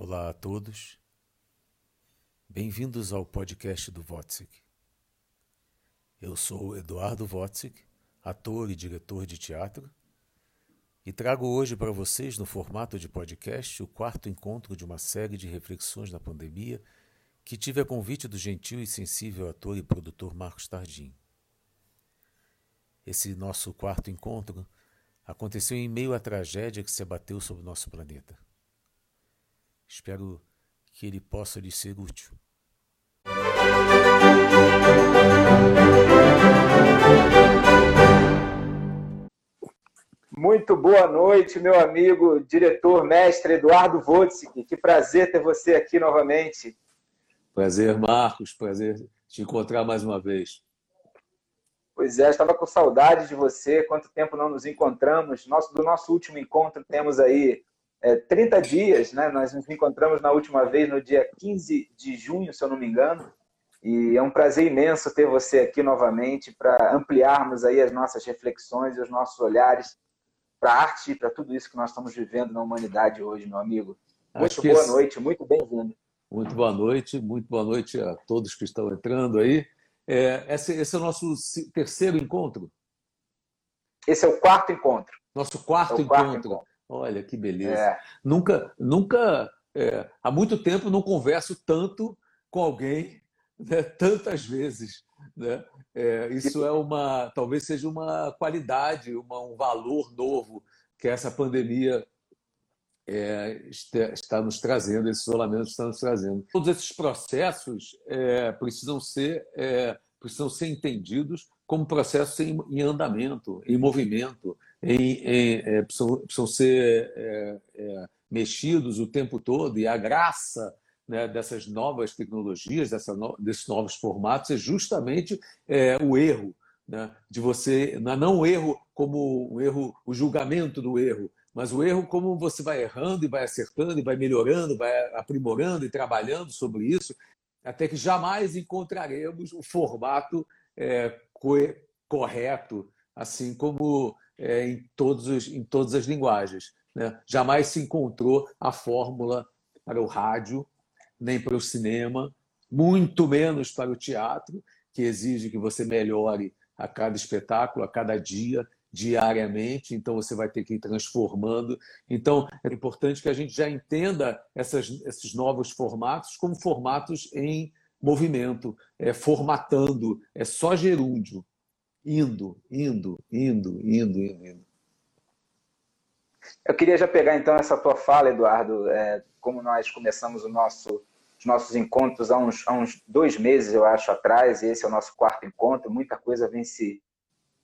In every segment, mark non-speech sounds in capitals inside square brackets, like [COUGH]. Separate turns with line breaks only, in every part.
Olá a todos. Bem-vindos ao podcast do Wotzik. Eu sou Eduardo Wotzik, ator e diretor de teatro, e trago hoje para vocês, no formato de podcast, o quarto encontro de uma série de reflexões na pandemia que tive a convite do gentil e sensível ator e produtor Marcos Tardim. Esse nosso quarto encontro aconteceu em meio à tragédia que se abateu sobre o nosso planeta. Espero que ele possa lhe ser útil.
Muito boa noite, meu amigo, diretor, mestre Eduardo Votsik. Que prazer ter você aqui novamente.
Prazer, Marcos. Prazer te encontrar mais uma vez.
Pois é, estava com saudade de você. Quanto tempo não nos encontramos? Nosso, do nosso último encontro temos aí é, 30 dias, né? Nós nos encontramos na última vez no dia 15 de junho, se eu não me engano. E é um prazer imenso ter você aqui novamente para ampliarmos aí as nossas reflexões e os nossos olhares para a arte e para tudo isso que nós estamos vivendo na humanidade hoje, meu amigo. Muito boa esse... noite, muito bem-vindo.
Muito boa noite, muito boa noite a todos que estão entrando aí. É, esse, esse, é o nosso terceiro encontro?
Esse é o quarto encontro.
Nosso quarto, é encontro. quarto encontro. Olha que beleza. É. Nunca, nunca, é, há muito tempo não converso tanto com alguém, né, tantas vezes. Né? É, isso é uma, talvez seja uma qualidade, uma, um valor novo que essa pandemia é, está nos trazendo, esse isolamento está nos trazendo. Todos esses processos é, precisam ser é, precisam ser entendidos como processos em, em andamento, em movimento, em, em, é, precisam, precisam, ser é, é, mexidos o tempo todo, e a graça né, dessas novas tecnologias, dessa no, desses novos formatos, é justamente é, o erro. Né, de você, não o erro como o erro, o julgamento do erro, mas o erro como você vai errando e vai acertando e vai melhorando, vai aprimorando e trabalhando sobre isso, até que jamais encontraremos o formato é, correto, assim como é, em, todos os, em todas as linguagens. Né? Jamais se encontrou a fórmula para o rádio, nem para o cinema, muito menos para o teatro, que exige que você melhore a cada espetáculo, a cada dia, diariamente, então você vai ter que ir transformando. Então, é importante que a gente já entenda essas, esses novos formatos como formatos em movimento, é, formatando, é só gerúndio, indo, indo, indo, indo, indo, indo.
Eu queria já pegar então essa tua fala, Eduardo, é, como nós começamos o nosso, os nossos encontros há uns, há uns dois meses, eu acho, atrás, e esse é o nosso quarto encontro, muita coisa vem se,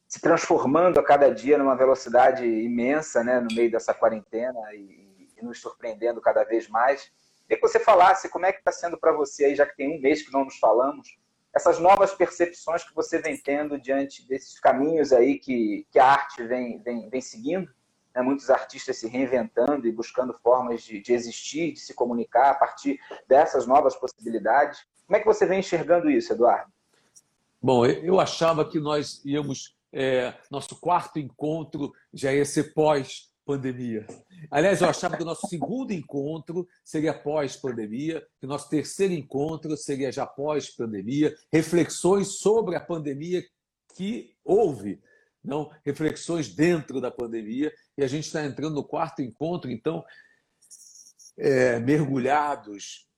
se transformando a cada dia numa velocidade imensa, né, no meio dessa quarentena e, e nos surpreendendo cada vez mais. Queria que você falasse como é que está sendo para você aí, já que tem um mês que não nos falamos, essas novas percepções que você vem tendo diante desses caminhos aí que, que a arte vem, vem, vem seguindo, né? muitos artistas se reinventando e buscando formas de, de existir, de se comunicar a partir dessas novas possibilidades. Como é que você vem enxergando isso, Eduardo?
Bom, eu achava que nós íamos, é, nosso quarto encontro já ia ser pós pandemia. Aliás, eu achava que o nosso segundo encontro seria pós-pandemia, que o nosso terceiro encontro seria já pós-pandemia, reflexões sobre a pandemia que houve, não reflexões dentro da pandemia, e a gente está entrando no quarto encontro, então, é, mergulhados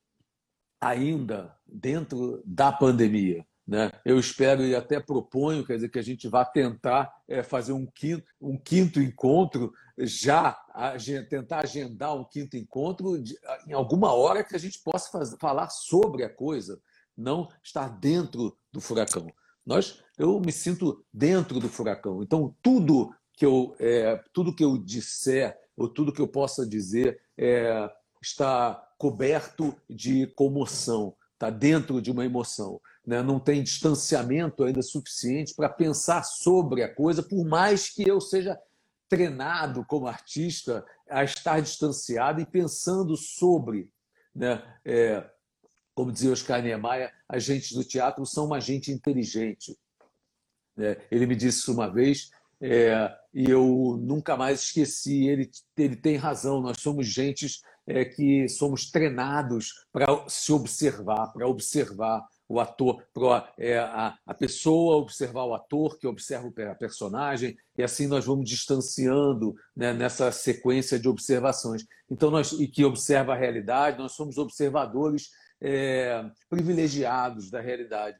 ainda dentro da pandemia. Né? Eu espero e até proponho quer dizer, que a gente vá tentar é, fazer um quinto, um quinto encontro, já tentar agendar um quinto encontro de, em alguma hora que a gente possa fazer, falar sobre a coisa, não estar dentro do furacão. Nós, eu me sinto dentro do furacão. Então, tudo que eu, é, tudo que eu disser, ou tudo que eu possa dizer, é, está coberto de comoção, está dentro de uma emoção né? não tem distanciamento ainda suficiente para pensar sobre a coisa, por mais que eu seja treinado como artista a estar distanciado e pensando sobre. Né? É, como dizia Oscar Niemeyer, agentes do teatro são uma gente inteligente. É, ele me disse uma vez, é, e eu nunca mais esqueci. Ele, ele tem razão, nós somos gentes é, que somos treinados para se observar, para observar o ator, é, a, a pessoa observar o ator, que observa a personagem, e assim nós vamos distanciando né, nessa sequência de observações. Então, nós, e que observa a realidade, nós somos observadores é, privilegiados da realidade.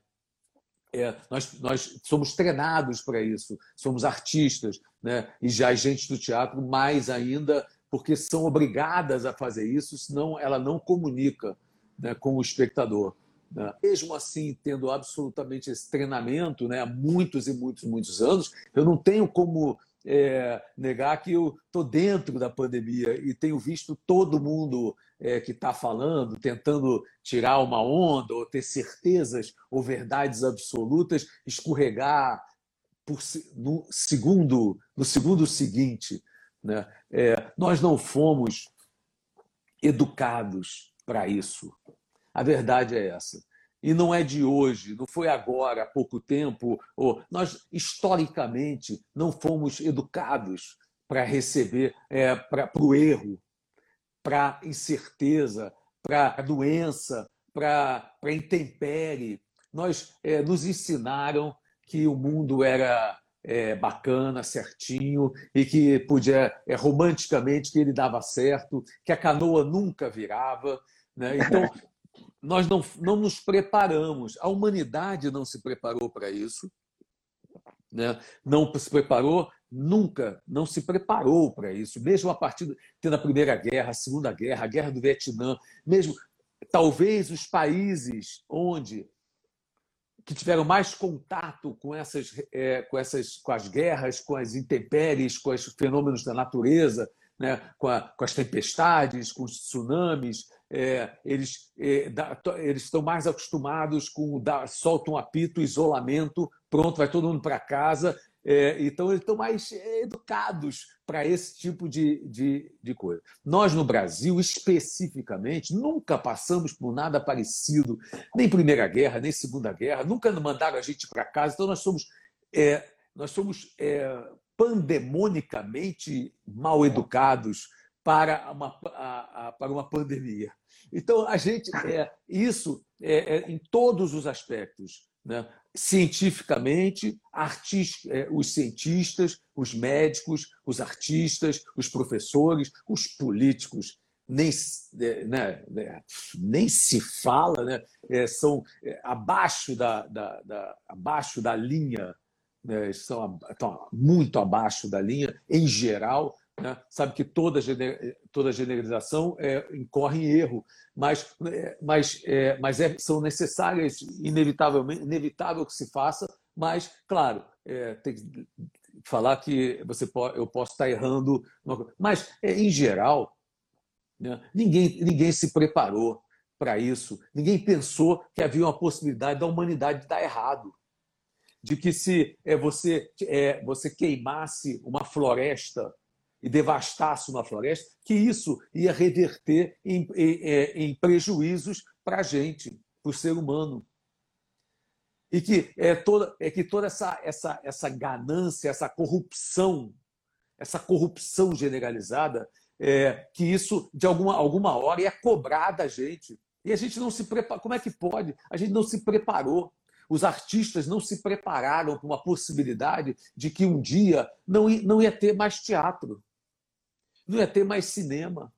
É, nós, nós somos treinados para isso, somos artistas, né? e já gente do teatro, mais ainda, porque são obrigadas a fazer isso, senão ela não comunica né, com o espectador. Né? Mesmo assim, tendo absolutamente esse treinamento né, há muitos e muitos, muitos anos, eu não tenho como é, negar que eu estou dentro da pandemia e tenho visto todo mundo é, que está falando, tentando tirar uma onda ou ter certezas ou verdades absolutas, escorregar por, no, segundo, no segundo seguinte. Né? É, nós não fomos educados para isso. A verdade é essa e não é de hoje, não foi agora, há pouco tempo. Ou nós, historicamente, não fomos educados para receber, é, para o erro, para incerteza, para doença, para a intempérie. Nós é, nos ensinaram que o mundo era é, bacana, certinho, e que podia, é, romanticamente, que ele dava certo, que a canoa nunca virava. Né? Então, [LAUGHS] nós não, não nos preparamos, a humanidade não se preparou para isso, né? não se preparou, nunca não se preparou para isso, mesmo a partir da Primeira Guerra, a Segunda Guerra, a Guerra do Vietnã, mesmo talvez os países onde que tiveram mais contato com essas, é, com essas com as guerras, com as intempéries, com os fenômenos da natureza, né? com, a, com as tempestades, com os tsunamis, é, eles, é, da, eles estão mais acostumados com dar, soltam um apito, isolamento, pronto, vai todo mundo para casa. É, então, eles estão mais é, educados para esse tipo de, de, de coisa. Nós, no Brasil, especificamente, nunca passamos por nada parecido, nem Primeira Guerra, nem Segunda Guerra, nunca mandaram a gente para casa. Então, nós somos, é, nós somos é, pandemonicamente mal educados para uma, a, a, para uma pandemia. Então, a gente, é, isso é, é, em todos os aspectos, né? cientificamente, é, os cientistas, os médicos, os artistas, os professores, os políticos, nem, é, né, né, nem se fala, né? É, são é, abaixo da, da, da, abaixo da linha, né? estão, estão muito abaixo da linha, em geral, né? Sabe que toda, toda generalização é, incorre em erro, mas, é, mas, é, mas é, são necessárias, inevitavelmente, inevitável que se faça, mas, claro, é, tem que falar que você pode, eu posso estar errando, mas, é, em geral, né? ninguém, ninguém se preparou para isso, ninguém pensou que havia uma possibilidade da humanidade dar errado de que se é, você, é, você queimasse uma floresta e devastasse uma floresta, que isso ia reverter em, em, é, em prejuízos para a gente, para o ser humano. E que é toda, é que toda essa, essa, essa ganância, essa corrupção, essa corrupção generalizada, é, que isso, de alguma, alguma hora, ia cobrar da gente. E a gente não se prepara. Como é que pode? A gente não se preparou. Os artistas não se prepararam para uma possibilidade de que um dia não, não ia ter mais teatro não ia ter mais cinema,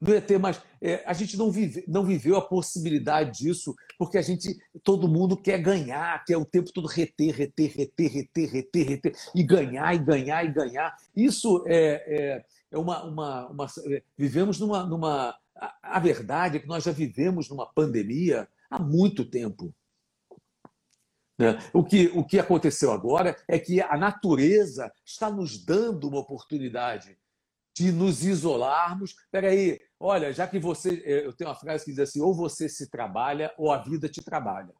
não ia ter mais. É, a gente não, vive, não viveu a possibilidade disso, porque a gente, todo mundo quer ganhar, quer o tempo todo reter, reter, reter, reter, reter, reter, e ganhar, e ganhar, e ganhar. Isso é, é, é uma, uma, uma. É, vivemos numa. numa a, a verdade é que nós já vivemos numa pandemia há muito tempo. Né? O que, o que aconteceu agora é que a natureza está nos dando uma oportunidade de nos isolarmos. Peraí, olha, já que você. Eh, eu tenho uma frase que diz assim: ou você se trabalha ou a vida te trabalha.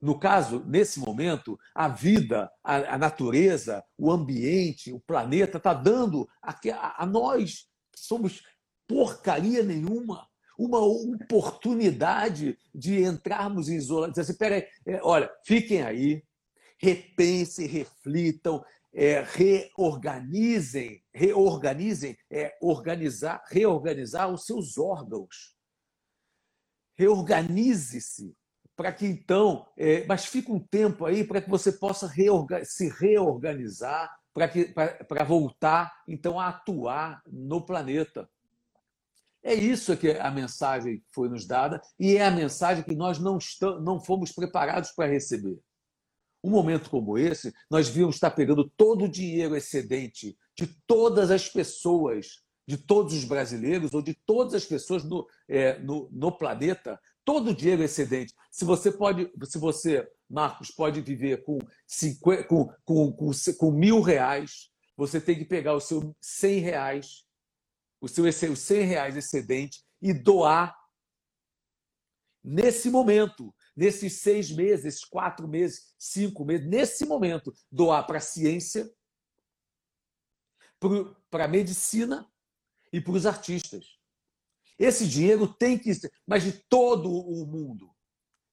No caso, nesse momento, a vida, a, a natureza, o ambiente, o planeta está dando a, a nós, que somos porcaria nenhuma, uma oportunidade de entrarmos em isolamento. Assim, peraí, é, olha, fiquem aí, repensem, reflitam, é, reorganizem, reorganizem, é organizar, reorganizar os seus órgãos. Reorganize-se para que então, é, mas fica um tempo aí para que você possa reorga se reorganizar para voltar então a atuar no planeta. É isso que a mensagem foi nos dada e é a mensagem que nós não, estamos, não fomos preparados para receber. Um momento como esse, nós devíamos estar pegando todo o dinheiro excedente de todas as pessoas, de todos os brasileiros ou de todas as pessoas no, é, no, no planeta, todo o dinheiro excedente. Se você pode, se você, Marcos, pode viver com, 50, com, com, com, com mil reais, você tem que pegar o seu 100 reais o seu os 100 reais excedente e doar nesse momento, nesses seis meses, quatro meses, cinco meses, nesse momento, doar para a ciência, para a medicina e para os artistas. Esse dinheiro tem que ser, mas de todo o mundo,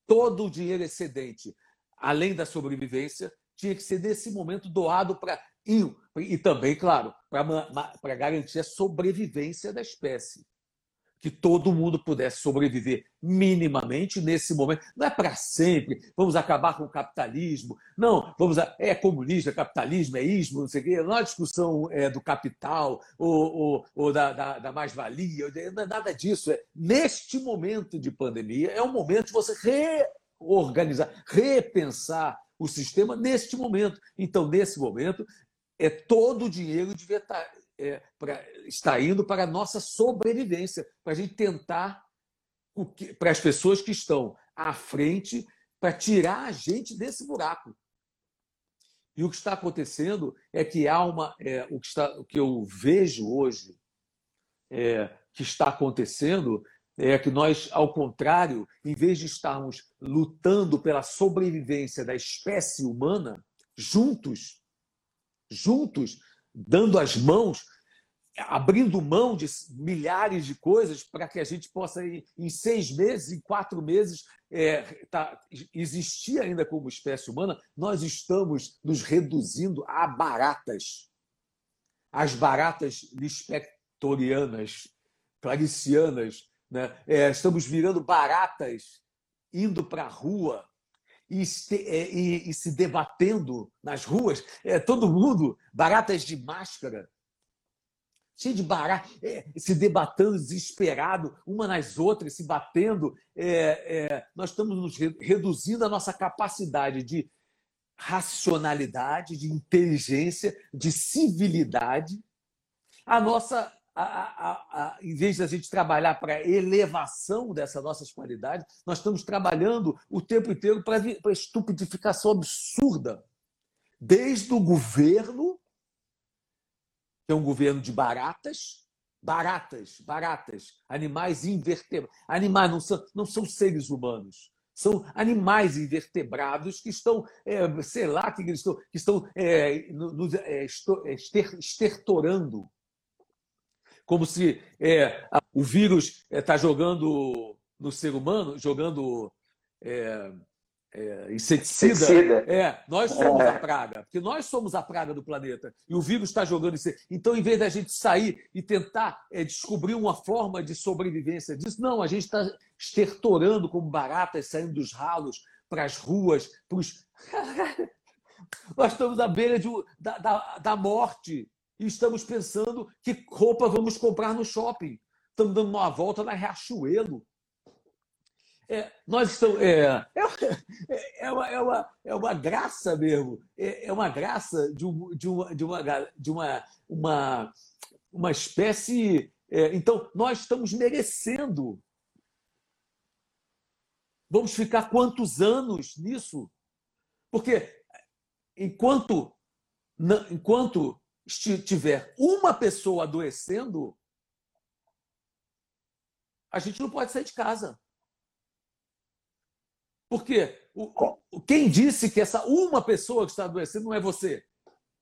todo o dinheiro excedente, além da sobrevivência, tinha que ser nesse momento doado para e, e também, claro, para garantir a sobrevivência da espécie. Que todo mundo pudesse sobreviver minimamente nesse momento. Não é para sempre, vamos acabar com o capitalismo. Não, vamos a, é comunista, é capitalismo, é ismo, não sei o quê. Não é discussão é, do capital ou, ou, ou da, da, da mais-valia, não é nada disso. É, neste momento de pandemia, é o momento de você reorganizar, repensar o sistema neste momento. Então, nesse momento, é todo o dinheiro devia estar, tá, é, pra, indo para a nossa sobrevivência, para a gente tentar, para as pessoas que estão à frente, para tirar a gente desse buraco. E o que está acontecendo é que há uma. É, o, que está, o que eu vejo hoje é, que está acontecendo é que nós, ao contrário, em vez de estarmos lutando pela sobrevivência da espécie humana, juntos, juntos, dando as mãos, abrindo mão de milhares de coisas para que a gente possa, em seis meses, em quatro meses, é, tá, existir ainda como espécie humana, nós estamos nos reduzindo a baratas. As baratas lispectorianas, claricianas, né? É, estamos virando baratas, indo para a rua, e, é, e, e, se debatendo nas ruas, é, todo mundo, baratas de máscara, cheio de barata, é, se debatendo desesperado, uma nas outras, se batendo. É, é, nós estamos nos reduzindo a nossa capacidade de racionalidade, de inteligência, de civilidade, a nossa a, a, a, em vez de a gente trabalhar para elevação dessas nossas qualidades, nós estamos trabalhando o tempo inteiro para a estupidificação absurda. Desde o governo, que é um governo de baratas, baratas, baratas, animais invertebrados. Animais não são, não são seres humanos. São animais invertebrados que estão, é, sei lá, que estão, que estão é, nos é, estertorando como se é, o vírus está é, jogando no ser humano, jogando é, é, inseticida. inseticida. É, nós somos a praga, porque nós somos a praga do planeta. E o vírus está jogando isso. Então, em vez da gente sair e tentar é, descobrir uma forma de sobrevivência disso, não, a gente está estertorando como baratas saindo dos ralos para as ruas, para os. [LAUGHS] nós estamos à beira de, da, da, da morte e estamos pensando que roupa vamos comprar no shopping. Estamos dando uma volta na Riachuelo. É, nós estamos. É, é, é, uma, é, uma, é uma graça mesmo. É, é uma graça de, um, de, uma, de, uma, de uma, uma, uma espécie. É, então, nós estamos merecendo. Vamos ficar quantos anos nisso? Porque enquanto, enquanto tiver uma pessoa adoecendo, a gente não pode sair de casa. Porque o, quem disse que essa uma pessoa que está adoecendo não é você?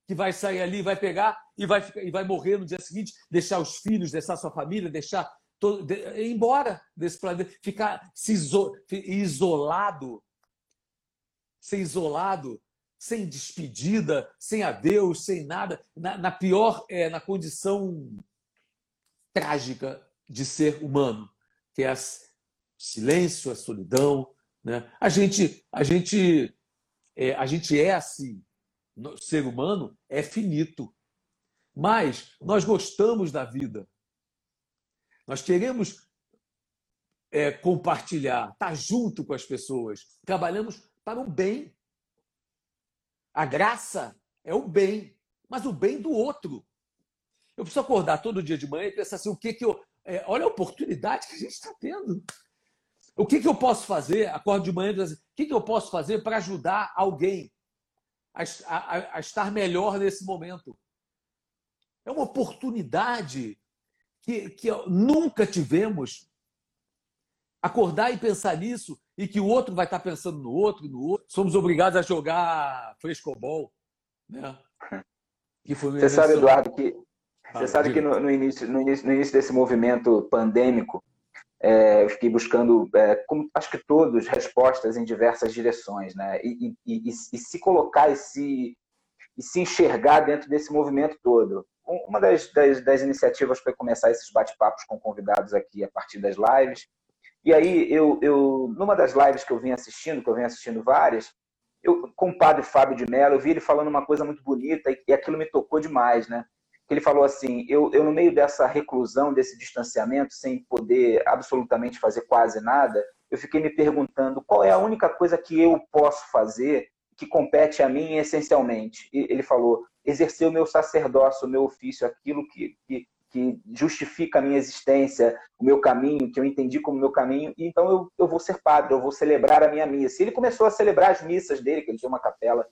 Que vai sair ali, vai pegar e vai, ficar, e vai morrer no dia seguinte, deixar os filhos, deixar sua família, deixar todo, de, ir embora desse planeta, ficar se iso, isolado, ser isolado sem despedida, sem adeus, sem nada, na, na pior, é, na condição trágica de ser humano, que é o silêncio, a solidão. Né? A gente, a gente, é, a gente é assim. O ser humano é finito, mas nós gostamos da vida. Nós queremos é, compartilhar, estar junto com as pessoas. Trabalhamos para o bem. A graça é o bem, mas o bem do outro. Eu preciso acordar todo dia de manhã e pensar assim: o que, que eu. É, olha a oportunidade que a gente está tendo. O que, que eu posso fazer? Acordo de manhã e assim, o que, que eu posso fazer para ajudar alguém a, a, a estar melhor nesse momento? É uma oportunidade que, que nunca tivemos. Acordar e pensar nisso e que o outro vai estar pensando no outro, no outro. Somos obrigados a jogar frescobol, né?
Que foi Você sabe, Eduardo, que você sabe que no, no, início, no, início, no início desse movimento pandêmico, é, eu fiquei buscando, é, como acho que todos, respostas em diversas direções, né? E, e, e, e, se colocar e se, e se enxergar dentro desse movimento todo. Uma das, das, das iniciativas foi começar esses bate-papos com convidados aqui a partir das lives. E aí, eu, eu, numa das lives que eu vim assistindo, que eu venho assistindo várias, eu, com o padre Fábio de Mello, eu vi ele falando uma coisa muito bonita e, e aquilo me tocou demais, né? ele falou assim: eu, eu, no meio dessa reclusão, desse distanciamento, sem poder absolutamente fazer quase nada, eu fiquei me perguntando qual é a única coisa que eu posso fazer que compete a mim essencialmente. E ele falou: exercer o meu sacerdócio, o meu ofício, aquilo que, que, que justifica a minha existência, o meu caminho, que eu entendi como meu caminho, e então eu, eu vou ser padre, eu vou celebrar a minha missa. E ele começou a celebrar as missas dele, que ele tinha uma capela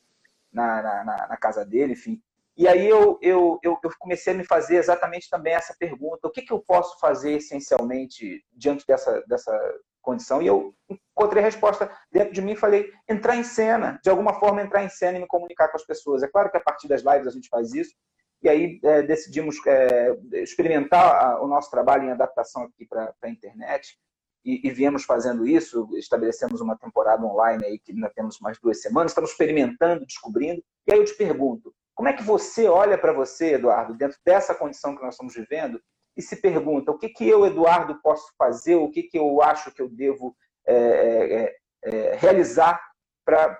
na, na, na casa dele, enfim. E aí eu, eu, eu, comecei a me fazer exatamente também essa pergunta: o que, que eu posso fazer essencialmente diante dessa, dessa condição? E eu encontrei a resposta dentro de mim e falei: entrar em cena, de alguma forma entrar em cena e me comunicar com as pessoas. É claro que a partir das lives a gente faz isso, e aí é, decidimos é, experimentar o nosso trabalho em adaptação aqui para a internet. E, e, viemos fazendo isso, estabelecemos uma temporada online aí que ainda temos mais duas semanas, estamos experimentando, descobrindo. E aí eu te pergunto, como é que você olha para você, Eduardo, dentro dessa condição que nós estamos vivendo, e se pergunta o que, que eu, Eduardo, posso fazer, o que, que eu acho que eu devo é, é, é, realizar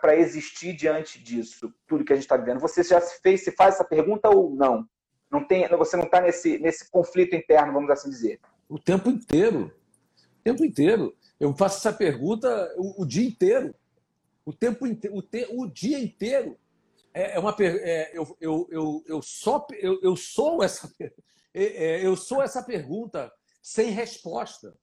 para existir diante disso, tudo que a gente está vivendo? Você já se fez, se faz essa pergunta ou não? não tem, você não está nesse, nesse conflito interno, vamos assim dizer?
O tempo inteiro. O tempo inteiro. Eu faço essa pergunta o, o dia inteiro. O tempo inteiro, o, te, o dia inteiro é, é uma é, eu, eu, eu, eu, só, eu, eu sou essa [LAUGHS] é, é, eu sou essa pergunta sem resposta.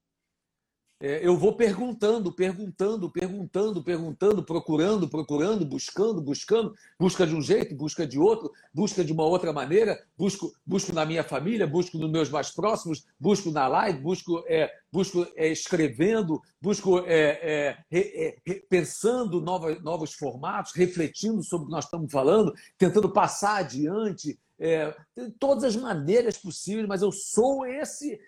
É, eu vou perguntando, perguntando, perguntando, perguntando, procurando, procurando, buscando, buscando, busca de um jeito, busca de outro, busca de uma outra maneira, busco, busco na minha família, busco nos meus mais próximos, busco na live, busco, é, busco é, escrevendo, busco é, é, é pensando novos, novos formatos, refletindo sobre o que nós estamos falando, tentando passar adiante, é, de todas as maneiras possíveis, mas eu sou esse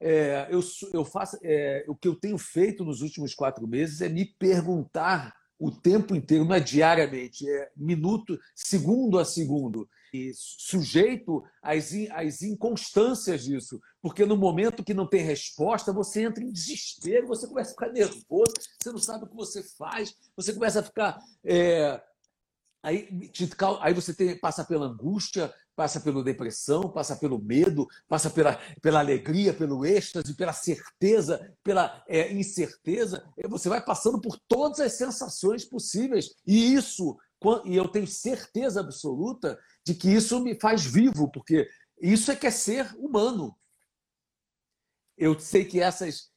é, eu, eu faço, é, o que eu tenho feito nos últimos quatro meses é me perguntar o tempo inteiro, não é diariamente, é minuto, segundo a segundo, e sujeito às, às inconstâncias disso, porque no momento que não tem resposta, você entra em desespero, você começa a ficar nervoso, você não sabe o que você faz, você começa a ficar. É, aí, aí você tem, passa pela angústia, passa pela depressão, passa pelo medo, passa pela, pela alegria, pelo êxtase, pela certeza, pela é, incerteza. Você vai passando por todas as sensações possíveis. E isso, e eu tenho certeza absoluta de que isso me faz vivo, porque isso é que é ser humano. Eu sei que essas,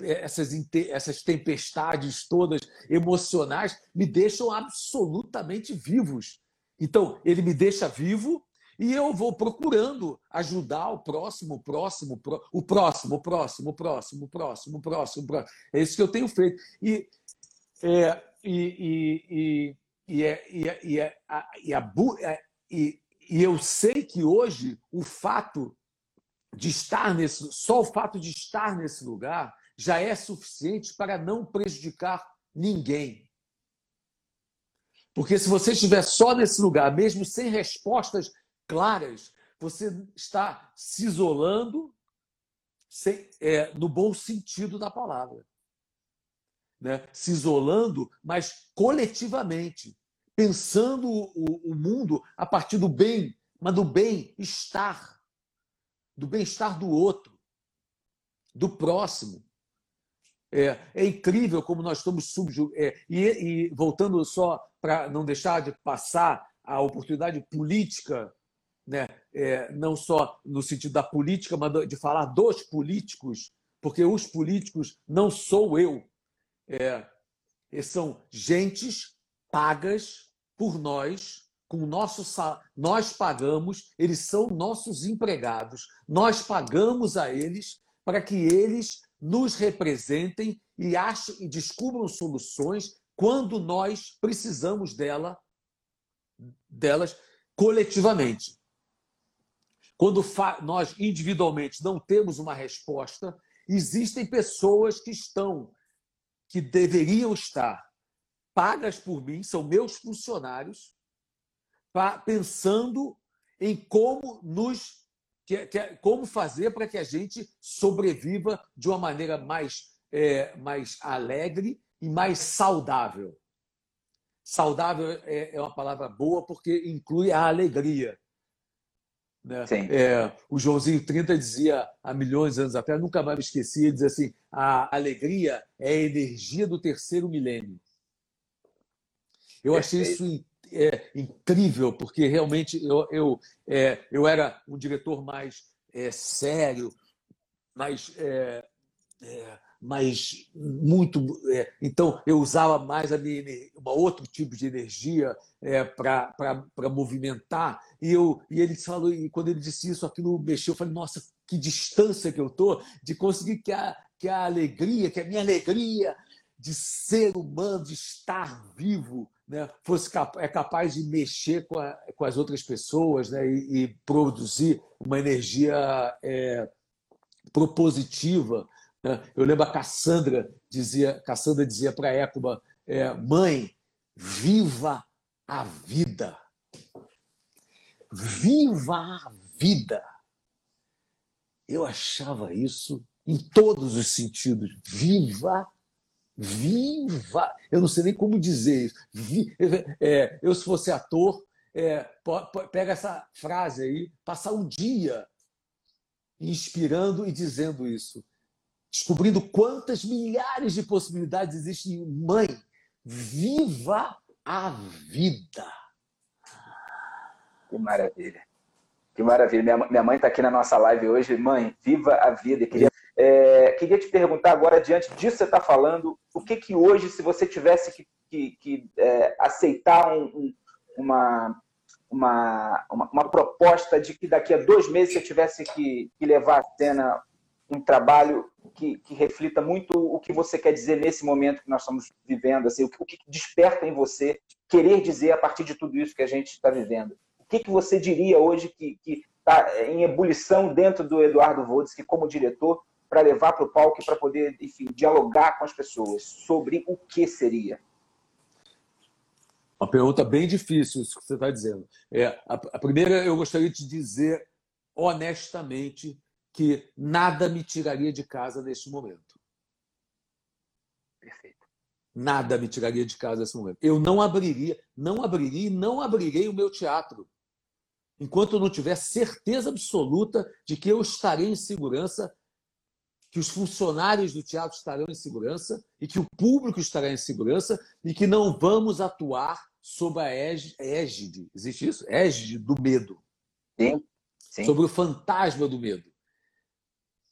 essas, essas tempestades todas emocionais me deixam absolutamente vivos. Então, ele me deixa vivo e eu vou procurando ajudar o próximo, o próximo, o próximo, o próximo, o próximo, o próximo, o próximo, próximo. É isso que eu tenho feito. E, é, e, e, e, é, e, é, e, é, e, a, é, e, e eu sei que hoje o fato de estar nesse, só o fato de estar nesse lugar já é suficiente para não prejudicar ninguém. Porque se você estiver só nesse lugar, mesmo sem respostas claras, você está se isolando sem, é, no bom sentido da palavra. Né? Se isolando, mas coletivamente, pensando o, o mundo a partir do bem, mas do bem-estar, do bem-estar do outro, do próximo. É, é, incrível como nós estamos subjugados. É, e, e, voltando só para não deixar de passar a oportunidade política, né, é, não só no sentido da política, mas de falar dos políticos, porque os políticos não sou eu. É, são gentes pagas por nós, com nosso nós pagamos, eles são nossos empregados, nós pagamos a eles para que eles nos representem e achem e descubram soluções quando nós precisamos dela, delas coletivamente. Quando nós individualmente não temos uma resposta, existem pessoas que estão, que deveriam estar pagas por mim, são meus funcionários, pensando em como nos que, que, como fazer para que a gente sobreviva de uma maneira mais, é, mais alegre e mais saudável. Saudável é, é uma palavra boa porque inclui a alegria. Né? É, o Joãozinho 30 dizia há milhões de anos atrás, nunca mais me esqueci, dizia assim: a alegria é a energia do terceiro milênio. Eu achei isso é, incrível, porque realmente eu, eu, é, eu era um diretor mais é, sério, mais, é, é, mais muito. É, então, eu usava mais a minha, uma outro tipo de energia para movimentar. E, eu, e ele falou, e quando ele disse isso, aquilo mexeu. Eu falei, nossa, que distância que eu estou de conseguir que a, que a alegria, que a minha alegria de ser humano, de estar vivo, né, fosse é capaz de mexer com, a, com as outras pessoas né, e, e produzir uma energia é, propositiva. Né? Eu lembro a Cassandra dizia, Cassandra dizia para Écuba, é, mãe, viva a vida. Viva a vida. Eu achava isso em todos os sentidos. Viva Viva! Eu não sei nem como dizer isso. É, eu, se fosse ator, é, pega essa frase aí, passar um dia inspirando e dizendo isso. Descobrindo quantas milhares de possibilidades existem. Mãe, viva a vida!
Que maravilha! Que maravilha. Minha mãe está aqui na nossa live hoje. Mãe, viva a vida. queria é, queria te perguntar agora, diante disso que você está falando, o que que hoje, se você tivesse que, que, que é, aceitar um, um, uma, uma, uma, uma, proposta de que daqui a dois meses você tivesse que, que levar à cena um trabalho que, que, reflita muito o que você quer dizer nesse momento que nós estamos vivendo, assim, o, que, o que desperta em você querer dizer a partir de tudo isso que a gente está vivendo. O que, que você diria hoje que está em ebulição dentro do Eduardo Vodes, que como diretor para levar para o palco para poder, enfim, dialogar com as pessoas sobre o que seria?
Uma pergunta bem difícil, isso que você está dizendo. É, a, a primeira, eu gostaria de dizer honestamente que nada me tiraria de casa neste momento.
Perfeito.
Nada me tiraria de casa nesse momento. Eu não abriria, não abriria e não abrirei o meu teatro enquanto eu não tiver certeza absoluta de que eu estarei em segurança que os funcionários do teatro estarão em segurança e que o público estará em segurança e que não vamos atuar sob a égide, existe isso? Égide do medo.
Sim, sim.
Sobre o fantasma do medo.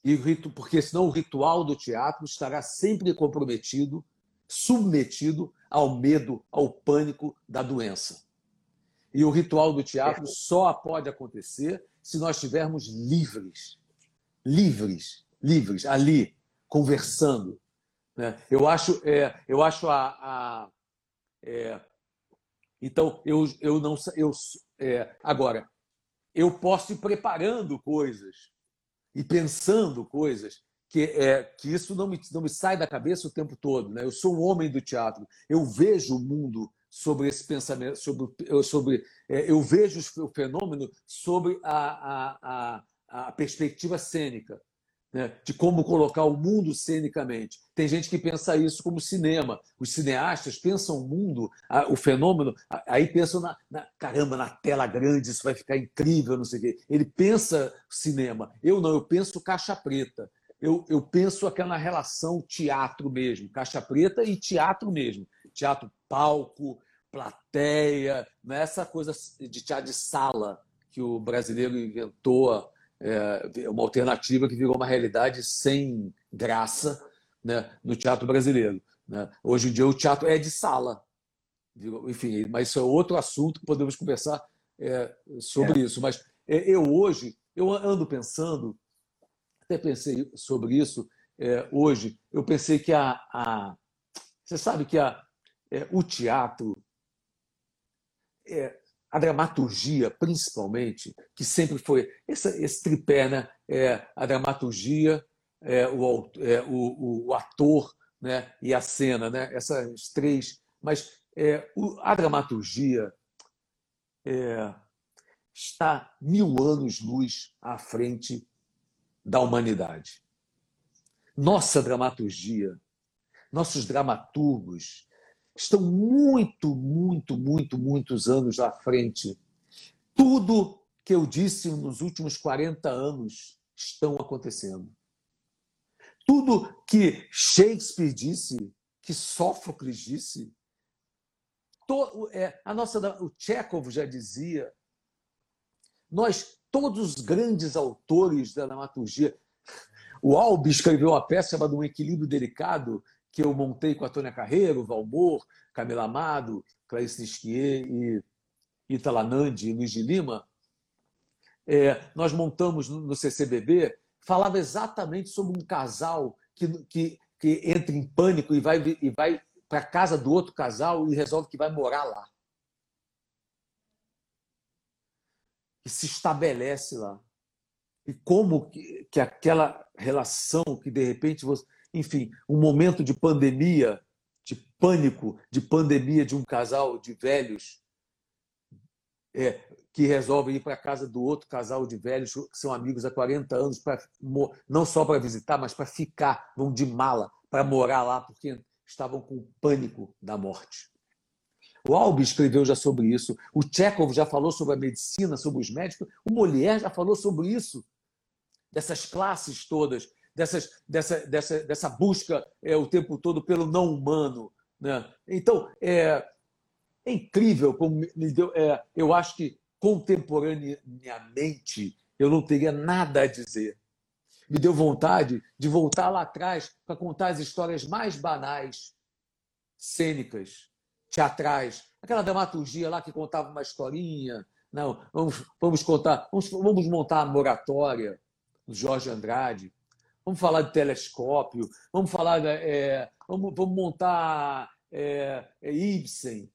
E porque senão o ritual do teatro estará sempre comprometido, submetido ao medo, ao pânico da doença. E o ritual do teatro só pode acontecer se nós estivermos livres. Livres livres, ali, conversando. Né? Eu acho, é, eu acho a. a é, então, eu, eu não. Eu, é, agora, eu posso ir preparando coisas e pensando coisas que, é, que isso não me, não me sai da cabeça o tempo todo. Né? Eu sou um homem do teatro, eu vejo o mundo sobre esse pensamento, sobre, sobre é, eu vejo o fenômeno sobre a, a, a, a perspectiva cênica né, de como colocar o mundo cenicamente. Tem gente que pensa isso como cinema. Os cineastas pensam o mundo, o fenômeno, aí pensam na, na, caramba, na tela grande, isso vai ficar incrível, não sei o quê. Ele pensa cinema. Eu não, eu penso caixa preta. Eu, eu penso aquela relação teatro mesmo, caixa preta e teatro mesmo. Teatro palco, plateia, não é essa coisa de teatro de sala que o brasileiro inventou é, uma alternativa que virou uma realidade sem graça né, no teatro brasileiro. Né? Hoje em dia o teatro é de sala. Enfim, mas isso é outro assunto que podemos conversar é, sobre é. isso. Mas é, eu hoje, eu ando pensando, até pensei sobre isso é, hoje, eu pensei que a, a você sabe que a, é, o teatro é, a dramaturgia, principalmente, que sempre foi esse, esse tripé, né? É, a dramaturgia, é, o, é, o, o, ator né? e a cena, né? essas três. Mas é, o, a dramaturgia é, está mil anos-luz à frente da humanidade. Nossa dramaturgia, nossos dramaturgos, estão muito, muito, muito, muitos anos à frente. Tudo que eu disse nos últimos 40 anos estão acontecendo. Tudo que Shakespeare disse, que Sófocles disse, to, é, a nossa, o Chekhov já dizia, nós, todos os grandes autores da dramaturgia, o Albi escreveu uma peça chamada Um Equilíbrio Delicado, que eu montei com a Tônia Carreiro, Valmor, Camila Amado, Clarice Nisquier e Italanandi e Luiz de Lima, é, nós montamos no CCBB, falava exatamente sobre um casal que, que, que entra em pânico e vai, e vai para a casa do outro casal e resolve que vai morar lá. E se estabelece lá. E como que, que aquela relação que de repente você enfim, um momento de pandemia, de pânico, de pandemia de um casal de velhos é, que resolvem ir para a casa do outro casal de velhos que são amigos há 40 anos, pra, não só para visitar, mas para ficar, vão de mala, para morar lá, porque estavam com pânico da morte. O Albi escreveu já sobre isso, o Chekhov já falou sobre a medicina, sobre os médicos, o Molière já falou sobre isso, dessas classes todas dessas, dessa, dessa, dessa busca é, o tempo todo pelo não humano. Né? Então, é, é incrível como me deu. É, eu acho que contemporaneamente eu não teria nada a dizer. Me deu vontade de voltar lá atrás para contar as histórias mais banais, cênicas, teatrais, aquela dramaturgia lá que contava uma historinha. Não, vamos, vamos contar, vamos, vamos montar a moratória do Jorge Andrade vamos falar de telescópio, vamos falar, é, vamos, vamos, montar é, é, Ibsen,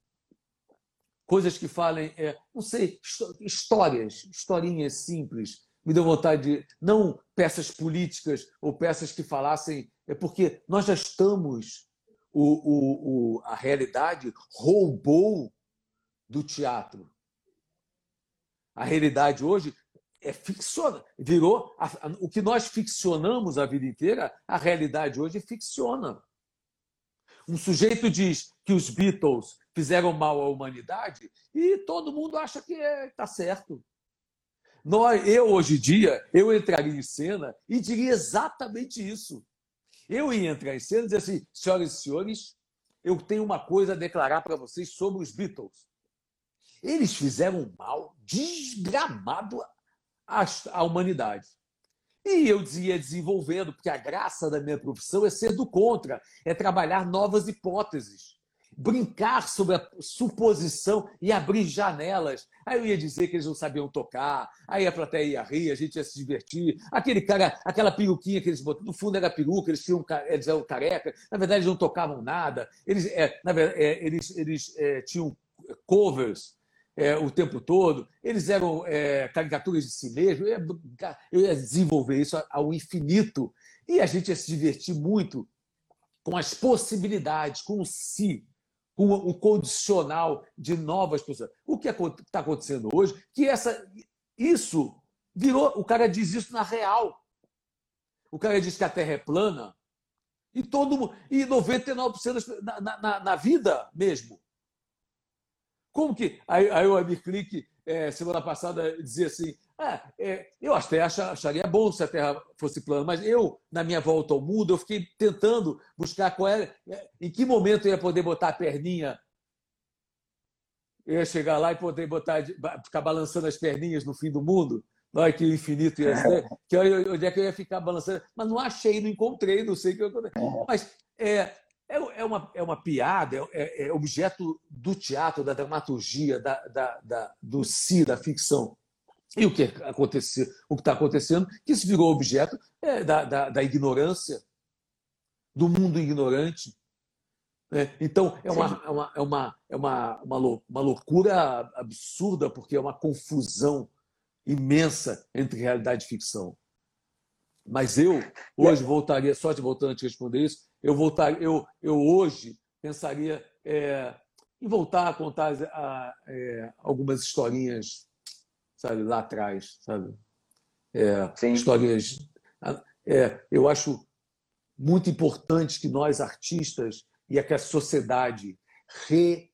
coisas que falem, é, não sei, histórias, historinhas simples. Me deu vontade de, não peças políticas ou peças que falassem, é porque nós já estamos, o, o, o a realidade roubou do teatro. A realidade hoje é ficciona, virou a, a, o que nós ficcionamos a vida inteira, a realidade hoje ficciona. Um sujeito diz que os Beatles fizeram mal à humanidade e todo mundo acha que está é, tá certo. Nós, eu, hoje em dia, eu entraria em cena e diria exatamente isso. Eu ia entrar em cena e dizer assim, senhoras e senhores, eu tenho uma coisa a declarar para vocês sobre os Beatles. Eles fizeram mal desgramado à humanidade. E eu ia desenvolvendo, porque a graça da minha profissão é ser do contra, é trabalhar novas hipóteses, brincar sobre a suposição e abrir janelas. Aí eu ia dizer que eles não sabiam tocar, aí a plateia ia rir, a gente ia se divertir. Aquele cara, aquela peruquinha que eles botaram, no fundo era peruca, eles, tinham, eles eram careca, na verdade eles não tocavam nada, eles, é, na verdade, é, eles, eles é, tinham covers é, o tempo todo, eles eram é, caricaturas de si mesmo. Eu ia, eu ia desenvolver isso ao infinito e a gente ia se divertir muito com as possibilidades, com o si, com o condicional de novas pessoas. O que está acontecendo hoje? Que essa, isso virou. O cara diz isso na real. O cara diz que a Terra é plana e todo e 99% das, na, na, na vida mesmo. Como que. Aí, aí o Amir Click, é, semana passada, dizia assim: ah, é, eu até acharia bom se a Terra fosse plana, mas eu, na minha volta ao mundo, eu fiquei tentando buscar qual era, é, em que momento eu ia poder botar a perninha. Eu ia chegar lá e poder botar, ficar balançando as perninhas no fim do mundo. Olha que infinito ia ser. [LAUGHS] Que onde é que eu ia ficar balançando? Mas não achei, não encontrei, não sei o que eu Mas é, é, é, uma, é uma piada, é, é, objeto do teatro, da dramaturgia, da, da, da, do si, da ficção. E o que aconteceu, o que está acontecendo, que isso virou objeto é, da, da, da, ignorância, do mundo ignorante. Né? Então, é, uma, é, uma, é, uma, é uma, uma, uma loucura absurda, porque é uma confusão imensa entre realidade e ficção. Mas eu, hoje, voltaria, só te voltando a te responder isso, eu, voltar, eu, eu hoje pensaria é, em voltar a contar a, é, algumas historinhas, sabe, lá atrás, sabe? É, historinhas. É, eu acho muito importante que nós, artistas, e que a sociedade re,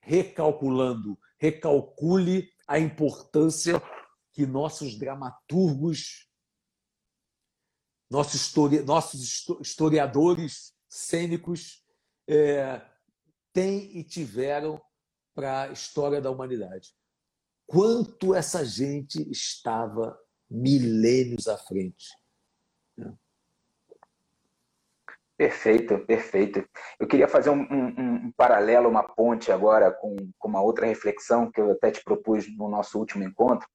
recalculando, recalcule a importância que nossos dramaturgos, nossos, histori nossos historiadores cênicos é, têm e tiveram para a história da humanidade. Quanto essa gente estava milênios à frente.
Perfeito, perfeito. Eu queria fazer um, um, um, paralelo, uma ponte agora com, com uma outra reflexão que eu até te propus no nosso último encontro.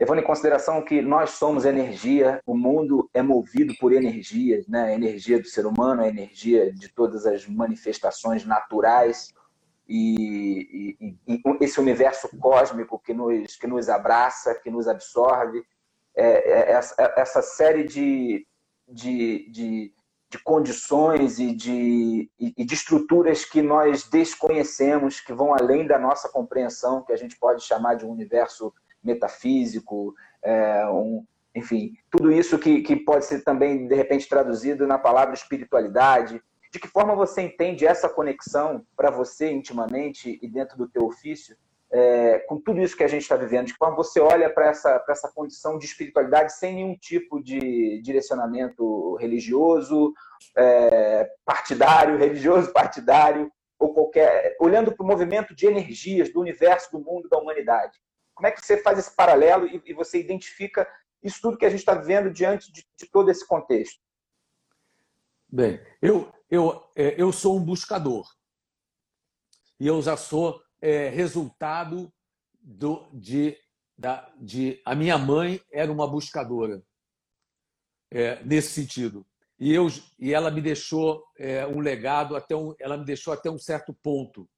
Levando em consideração que nós somos energia, o mundo é movido por energias, né? a energia do ser humano, a energia de todas as manifestações naturais e, e, e esse universo cósmico que nos, que nos abraça, que nos absorve, é, é, essa, essa série de, de, de de condições e de, e de estruturas que nós desconhecemos, que vão além da nossa compreensão, que a gente pode chamar de um universo metafísico, é, um, enfim, tudo isso que, que pode ser também, de repente, traduzido na palavra espiritualidade. De que forma você entende essa conexão para você intimamente e dentro do teu ofício? é, com tudo isso que a gente está vivendo, de como você olha para essa, essa condição de espiritualidade sem nenhum tipo de direcionamento religioso, é, partidário, [LAUGHS] religioso, partidário, ou qualquer. olhando para o movimento de energias do universo, do mundo, da humanidade. Como é que você faz esse paralelo e, e você identifica isso tudo que a gente está vivendo diante de, de todo esse contexto?
Bem, eu, eu, é, eu sou um buscador. E eu já sou é, resultado do, de, da, de. A minha mãe era uma buscadora, é, nesse sentido. E, eu, e ela me deixou é, um legado, até um, ela me deixou até um certo ponto.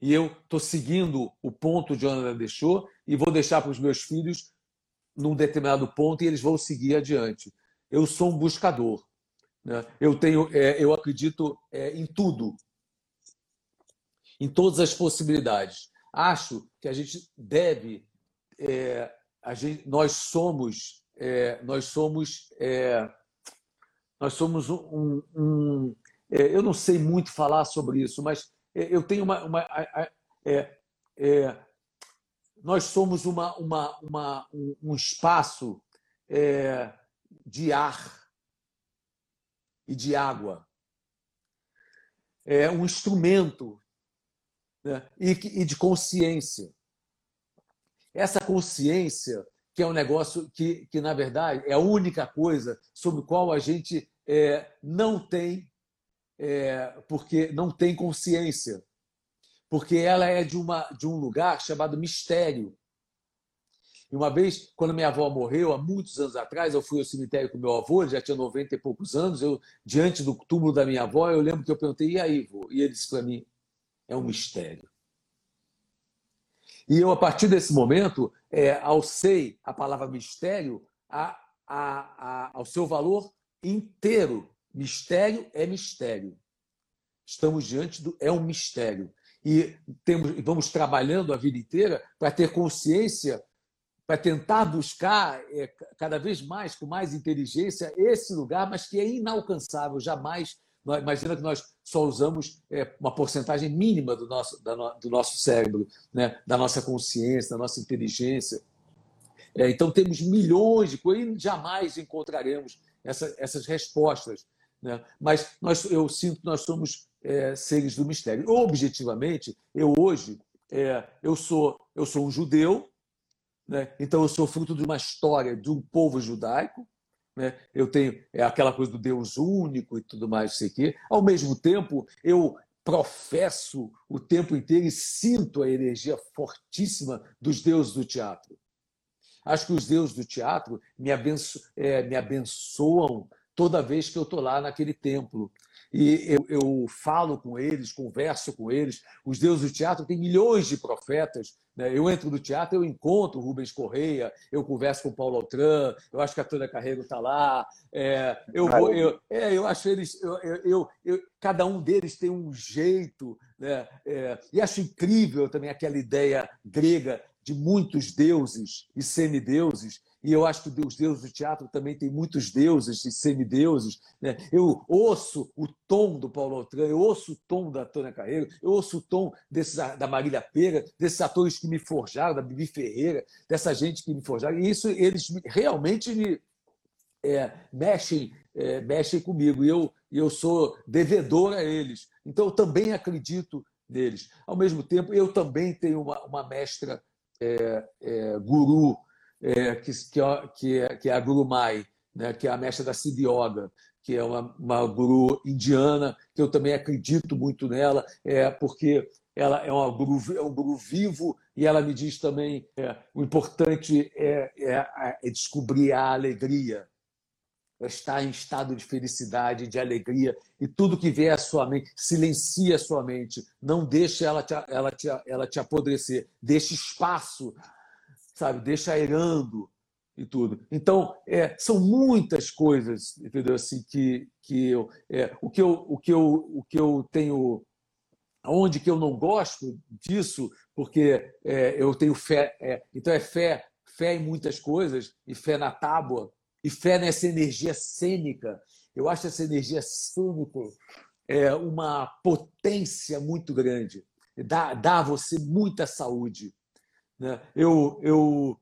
E eu estou seguindo o ponto de onde ela deixou e vou deixar para os meus filhos num determinado ponto e eles vão seguir adiante. Eu sou um buscador. Né? Eu tenho, é, eu acredito é, em tudo em todas as possibilidades. Acho que a gente deve, é, a gente, nós somos, é, nós somos, é, nós somos um, um é, eu não sei muito falar sobre isso, mas é, eu tenho uma, uma é, nós somos uma, uma, uma um, um espaço de ar e de água. É um instrumento né? e, e de consciência. Essa consciência, que é um negócio que, que, na verdade, é a única coisa sobre o qual a gente é, não tem, é, porque não tem consciência. Porque ela é de, uma, de um lugar chamado mistério. E uma vez, quando minha avó morreu, há muitos anos atrás, eu fui ao cemitério com meu avô, ele já tinha 90 e poucos anos, eu, diante do túmulo da minha avó, eu lembro que eu perguntei, e aí, vô? E ele disse para mim, é um mistério. E eu, a partir desse momento, é, alcei a palavra mistério a, a, a, ao seu valor inteiro. Mistério é mistério. Estamos diante do é um mistério e temos vamos trabalhando a vida inteira para ter consciência, para tentar buscar é, cada vez mais com mais inteligência esse lugar, mas que é inalcançável, jamais. Imagina que nós só usamos é, uma porcentagem mínima do nosso, do nosso cérebro, né? da nossa consciência, da nossa inteligência. É, então, temos milhões de coisas e jamais encontraremos essa, essas respostas. Né? Mas nós, eu sinto que nós somos é, seres do mistério. Objetivamente, eu hoje é, eu sou eu sou um judeu, né? então eu sou fruto de uma história de um povo judaico. Né? Eu tenho é, aquela coisa do Deus único e tudo mais, sei que. Ao mesmo tempo, eu professo o tempo inteiro e sinto a energia fortíssima dos deuses do teatro. Acho que os deuses do teatro me, abenço, é, me abençoam toda vez que eu estou lá naquele templo. E eu, eu, falo com eles, converso com eles. Os deuses do teatro têm milhões de profetas. Né? Eu entro no teatro, eu encontro Rubens Correia, eu converso com Paulo Altran, eu acho que a Tânia Carrego está lá. É, eu, vou, eu, é, eu acho eles. Eu, eu, eu, cada um deles tem um jeito. Né? É, e acho incrível também aquela ideia grega de muitos deuses e semideuses, e eu acho que os deuses do teatro também têm muitos deuses e semideuses. Né? Eu ouço o tom do Paulo Altran, eu ouço o tom da Tônia Carreiro, eu ouço o tom desses, da Marília Pera, desses atores que me forjaram, da Bibi Ferreira, dessa gente que me forjaram, e isso eles realmente me, é, mexem, é, mexem comigo, e eu, eu sou devedor a eles. Então eu também acredito neles. Ao mesmo tempo, eu também tenho uma, uma mestra é, é, guru, é, que, que, é, que é a Guru Mai, né, que é a mestra da Siddhi Yoga, que é uma, uma guru indiana, que eu também acredito muito nela, é, porque ela é, uma guru, é um guru vivo e ela me diz também é, o importante é, é, é descobrir a alegria, estar em estado de felicidade, de alegria, e tudo que vier à sua mente, silencia a sua mente, não deixe ela te, ela te, ela te apodrecer, deixe espaço, sabe, deixa aerando e tudo. Então, é, são muitas coisas, entendeu? Assim, que, que eu, é, o, que eu, o, que eu, o que eu tenho onde que eu não gosto disso, porque é, eu tenho fé, é, então é fé, fé em muitas coisas e fé na tábua, e fé nessa energia cênica. Eu acho essa energia cênica é uma potência muito grande. Dá, dá a você muita saúde. Né? Eu, eu,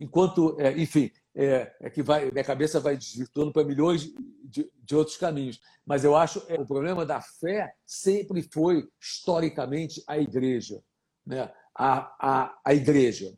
enquanto, é, enfim, é, é, que vai, minha cabeça vai desvirtuando para milhões de, de, outros caminhos. Mas eu acho que é, o problema da fé sempre foi, historicamente, a igreja. Né? A, a, a igreja.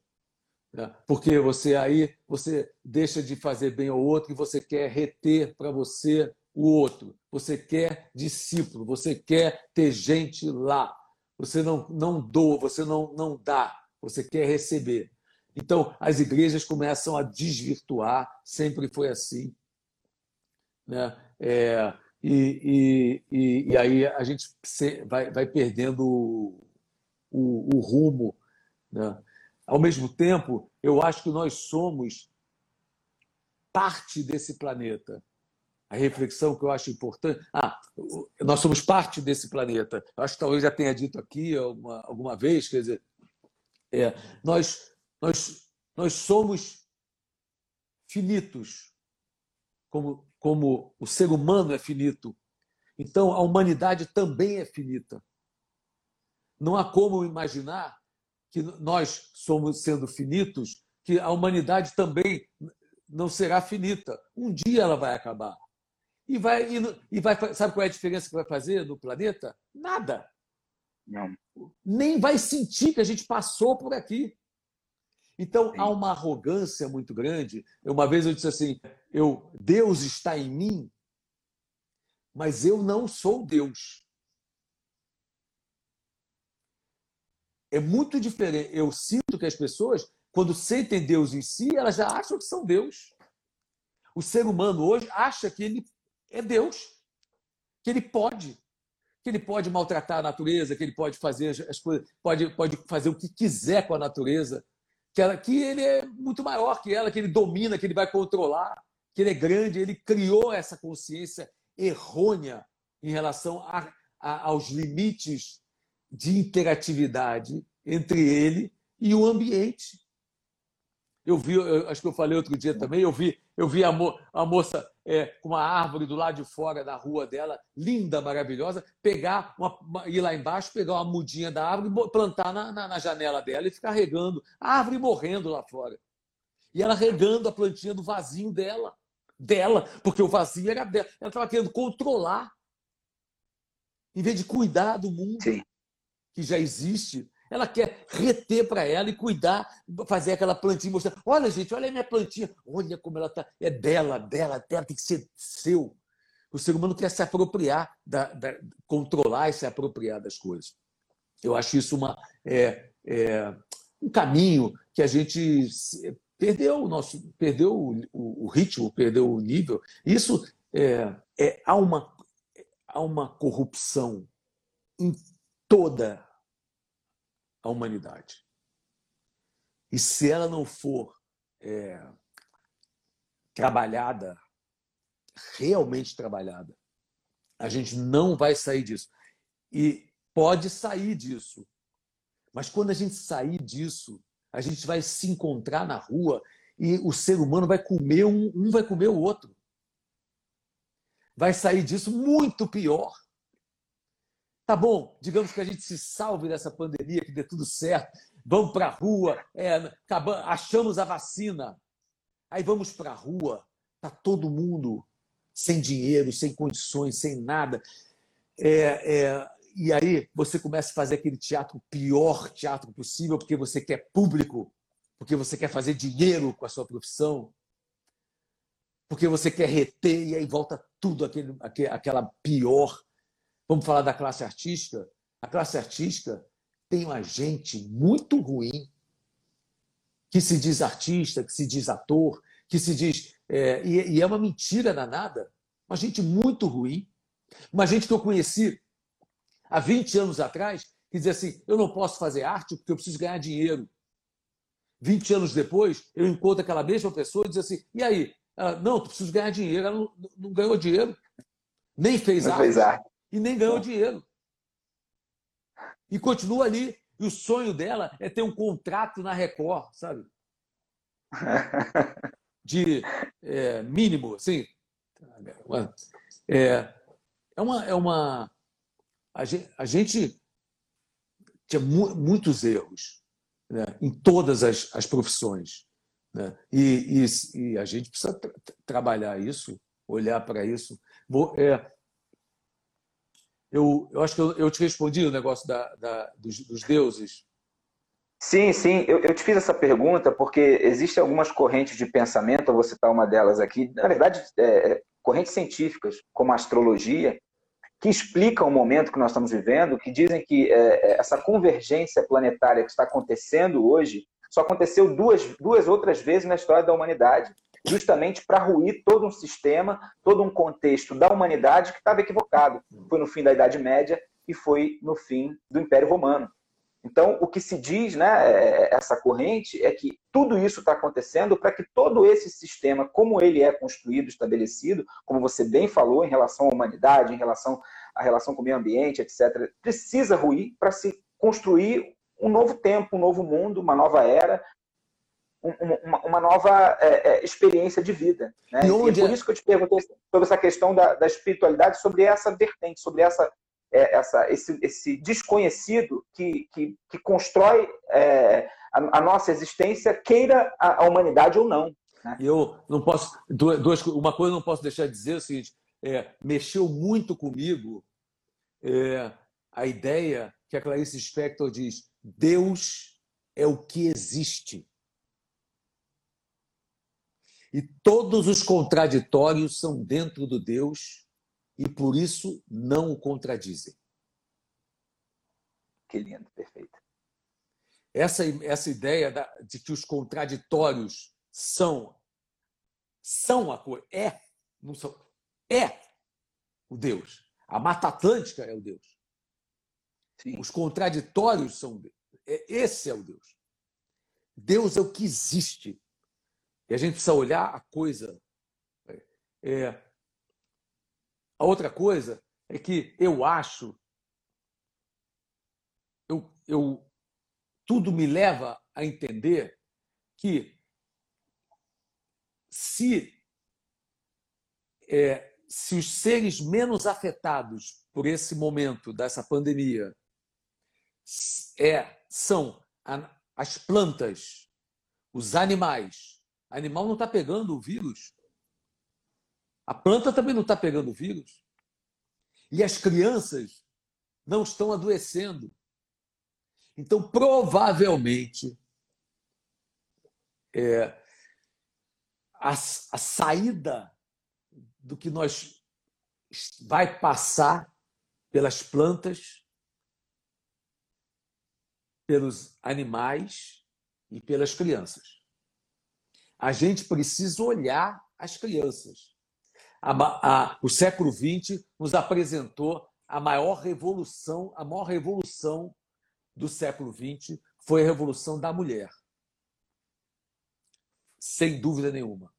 Né? Porque você aí você deixa de fazer bem ao outro e você quer reter para você o outro. Você quer discípulo, você quer ter gente lá. Você não, não doa, você não, não dá, você quer receber. Então, as igrejas começam a desvirtuar, sempre foi assim. Né? É, e, e, e, aí a gente vai, vai perdendo o, o, o rumo. Né? Ao mesmo tempo, eu acho que nós somos parte desse planeta. A reflexão que eu acho importante. Ah, nós somos parte desse planeta. Eu acho que talvez já tenha dito aqui alguma, alguma vez, quer dizer, é, nós, nós, nós somos finitos, como, como o ser humano é finito. Então, a humanidade também é finita. Não há como imaginar que nós somos sendo finitos, que a humanidade também não será finita. Um dia ela vai acabar. E vai, e vai sabe qual é a diferença que vai fazer no planeta? Nada. Não. Nem vai sentir que a gente passou por aqui. Então Sim. há uma arrogância muito grande. Uma vez eu disse assim: eu, Deus está em mim, mas eu não sou Deus. É muito diferente. Eu sinto que as pessoas, quando sentem Deus em si, elas já acham que são Deus. O ser humano hoje acha que ele é Deus, que ele pode, que ele pode maltratar a natureza, que ele pode fazer as coisas, pode, pode fazer o que quiser com a natureza, que, ela, que ele é muito maior que ela, que ele domina, que ele vai controlar, que ele é grande. Ele criou essa consciência errônea em relação a aos limites de interatividade entre ele e o ambiente. Eu vi, eu, acho que eu falei outro dia também, eu vi, eu vi a, mo, a moça é, com uma árvore do lado de fora da rua dela, linda, maravilhosa, pegar uma, uma, ir lá embaixo, pegar uma mudinha da árvore, plantar na, na, na janela dela e ficar regando. A árvore morrendo lá fora. E ela regando a plantinha do vasinho dela. Dela, porque o vazio era dela. Ela estava querendo controlar. Em vez de cuidar do mundo Sim. que já existe, ela quer reter para ela e cuidar, fazer aquela plantinha, mostrar: olha, gente, olha a minha plantinha, olha como ela está. É dela, dela, dela, tem que ser seu. O ser humano quer se apropriar, da, da, controlar e se apropriar das coisas. Eu acho isso uma, é, é, um caminho que a gente perdeu o nosso, perdeu o, o, o ritmo, perdeu o nível. Isso é, é, há, uma, há uma corrupção em toda a humanidade. E se ela não for é, trabalhada, realmente trabalhada, a gente não vai sair disso. E pode sair disso. Mas quando a gente sair disso, a gente vai se encontrar na rua e o ser humano vai comer um, um vai comer o outro. Vai sair disso muito pior. Tá bom, digamos que a gente se salve dessa pandemia, que dê tudo certo. Vamos para a rua, é, achamos a vacina. Aí vamos para a rua, tá todo mundo sem dinheiro, sem condições, sem nada. É, é, e aí você começa a fazer aquele teatro, pior teatro possível, porque você quer público, porque você quer fazer dinheiro com a sua profissão, porque você quer reter, e aí volta tudo aquele, aquela pior Vamos falar da classe artística? A classe artística tem uma gente muito ruim que se diz artista, que se diz ator, que se diz. É, e, e é uma mentira danada. Uma gente muito ruim. Uma gente que eu conheci há 20 anos atrás, que dizia assim: eu não posso fazer arte porque eu preciso ganhar dinheiro. 20 anos depois, eu encontro aquela mesma pessoa e diz assim: e aí? Ela, não, tu precisa ganhar dinheiro. Ela não, não ganhou dinheiro, nem fez não arte. Fez arte e nem ganhou dinheiro. E continua ali. E o sonho dela é ter um contrato na Record, sabe? [LAUGHS] De é, mínimo, assim. É, é uma. É uma a, gente, a gente tinha mu muitos erros né, em todas as, as profissões. Né? E, e, e, a gente precisa tra trabalhar isso, olhar para isso. Vou, é, eu, eu acho que eu, eu te respondi o negócio da, da dos, dos, deuses.
Sim, sim. Eu, eu, te fiz essa pergunta porque existem algumas correntes de pensamento, eu vou citar uma delas aqui, na verdade, é, é, correntes científicas, como a astrologia, que explicam o momento que nós estamos vivendo, que dizem que é, é essa convergência planetária que está acontecendo hoje só aconteceu duas, duas outras vezes na história da humanidade justamente para ruir todo um sistema, todo um contexto da humanidade que estava equivocado. Foi no fim da Idade Média e foi no fim do Império Romano. Então, o que se diz, né, é, é, essa corrente, é que tudo isso está acontecendo para que todo esse sistema, como ele é construído, estabelecido, como você bem falou, em relação à humanidade, em relação à relação com o meio ambiente, etc., precisa ruir para se construir um novo tempo, um novo mundo, uma nova era, uma, uma nova é, é, experiência de vida. Né? E, onde... e é por isso que eu te perguntei sobre essa questão da, da espiritualidade, sobre essa vertente, sobre essa, é, essa, esse, esse desconhecido que, que, que constrói é, a, a, nossa existência, queira a, a humanidade ou não.
Né? Eu não posso. Duas, uma coisa eu não posso deixar de dizer é o seguinte: é, mexeu muito comigo a ideia que a Clarice Spector diz: Deus é o que existe. E todos os contraditórios são dentro do Deus e por isso não o contradizem.
Que lindo, perfeito.
Essa, essa ideia da, de que os contraditórios são são a coisa, é, não são, é o Deus. A Mata Atlântica é o Deus. Sim. Os contraditórios são é, esse é o Deus. Deus é o que existe. E a gente precisa olhar a coisa. É, a outra coisa é que eu acho eu, eu, tudo me leva a entender que se, é, se os seres menos afetados por esse momento dessa pandemia é, são as plantas, os animais. Animal não está pegando o vírus. A planta também não está pegando o vírus. E as crianças não estão adoecendo. Então, provavelmente, é, a, a saída do que nós vai passar pelas plantas, pelos animais e pelas crianças. A gente precisa olhar as crianças. A, a, o século XX nos apresentou a maior revolução, a maior revolução do século XX foi a revolução da mulher. Sem dúvida nenhuma.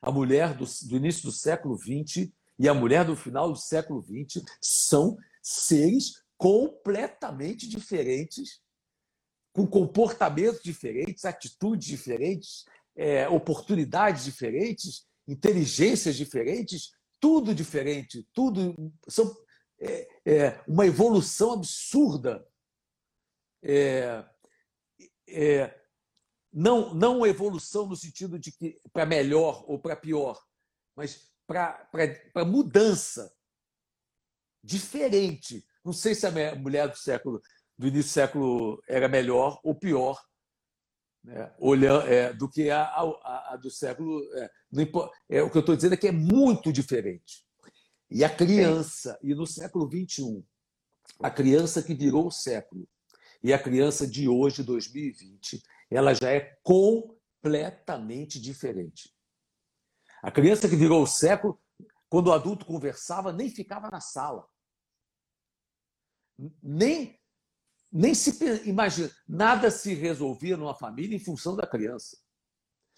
A mulher do, do início do século XX e a mulher do final do século XX são seres completamente diferentes, com comportamentos diferentes, atitudes diferentes, é, oportunidades diferentes, inteligências diferentes, tudo diferente, tudo são é, é, uma evolução absurda. É, é, não, não evolução no sentido de que para melhor ou para pior, mas para mudança diferente. Não sei se a mulher do século do início do século era melhor ou pior né? Olhando, é, do que a, a, a do século. É, é, o que eu estou dizendo é que é muito diferente. E a criança, e no século XXI, a criança que virou o século e a criança de hoje, 2020, ela já é completamente diferente. A criança que virou o século, quando o adulto conversava, nem ficava na sala. Nem, nem se imagina, nada se resolvia numa família em função da criança.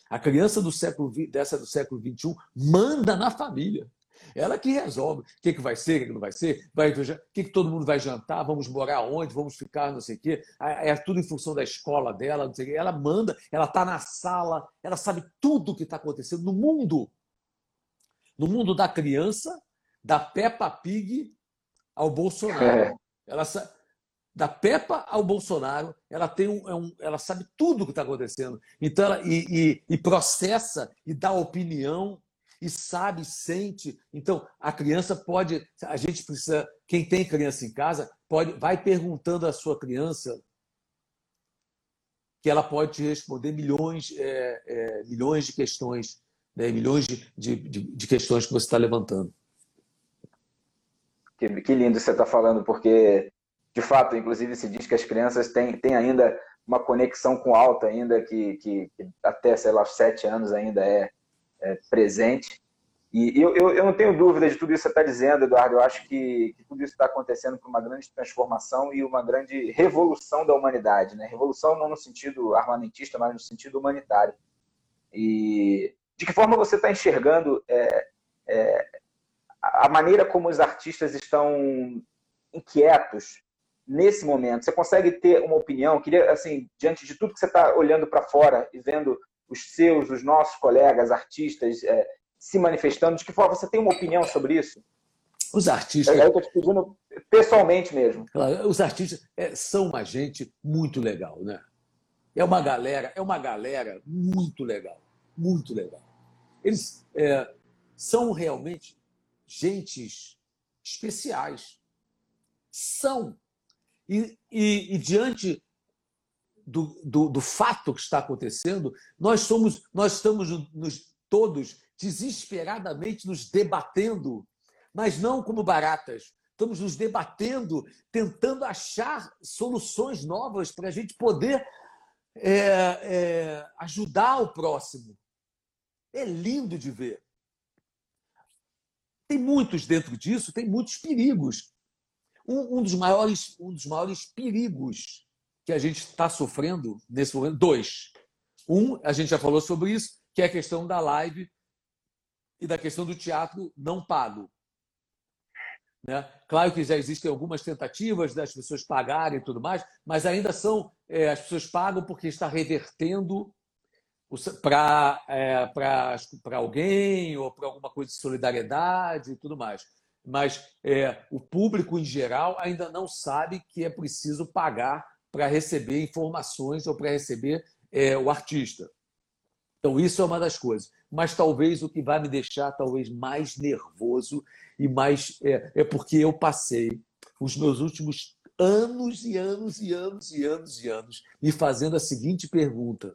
A criança do século dessa do século 21 manda na família. Ela que resolve o que, que vai ser, o que, que não vai ser, vai, o que, que todo mundo vai jantar, vamos morar onde, vamos ficar, não sei o quê. É tudo em função da escola dela, não sei o quê. Ela manda, ela está na sala, ela sabe tudo o que está acontecendo no mundo. No mundo da criança, da Peppa Pig ao Bolsonaro. É. Ela da Peppa ao Bolsonaro, ela tem um, é um ela sabe tudo o que está acontecendo. Então, ela, e, e, e, processa e dá opinião e sabe, sente. Então, a criança pode, a gente precisa, quem tem criança em casa, pode, vai perguntando à sua criança que ela pode te responder milhões, é, é, milhões de questões, né? milhões de, de, de questões que você está levantando.
Que, que lindo você está falando, porque de fato, inclusive, se diz que as crianças têm, têm ainda uma conexão com o alto, ainda que, que, que até, sei lá, sete anos ainda é, é presente. E eu, eu, eu, não tenho dúvida de tudo isso que você está dizendo, Eduardo. Eu acho que, que tudo isso está acontecendo por uma grande transformação e uma grande revolução da humanidade. Né? Revolução não no sentido armamentista, mas no sentido humanitário. E de que forma você está enxergando é, é, a maneira como os artistas estão inquietos nesse momento? Você consegue ter uma opinião? Queria, assim, diante de tudo que você está olhando para fora e vendo os seus, os nossos colegas, artistas é, se manifestando, de que forma você tem uma opinião sobre isso?
Os artistas.
Eu estou te pedindo pessoalmente mesmo.
Os artistas é, são uma gente muito legal, né? É uma galera, é uma galera muito legal, muito legal. Eles é, são realmente gentes especiais. São e, e, e diante do, do, do, fato que está acontecendo, nós somos, nós estamos nos, todos desesperadamente nos debatendo, mas não como baratas. Estamos nos debatendo, tentando achar soluções novas para a gente poder é, é, ajudar o próximo. É lindo de ver. Tem muitos dentro disso, tem muitos perigos. Um, um, dos maiores, um dos maiores perigos que a gente está sofrendo nesse momento, dois. Um, a gente já falou sobre isso, que é a questão da live e da questão do teatro não pago. Né? Claro que já existem algumas tentativas das pessoas pagarem e tudo mais, mas ainda são é, as pessoas pagam porque está revertendo para é, alguém ou para alguma coisa de solidariedade e tudo mais. Mas é, o público em geral ainda não sabe que é preciso pagar para receber informações ou para receber é, o artista. Então, isso é uma das coisas. Mas talvez o que vai me deixar talvez mais nervoso e mais. É, é porque eu passei os meus últimos anos e anos e anos e anos e anos me fazendo a seguinte pergunta: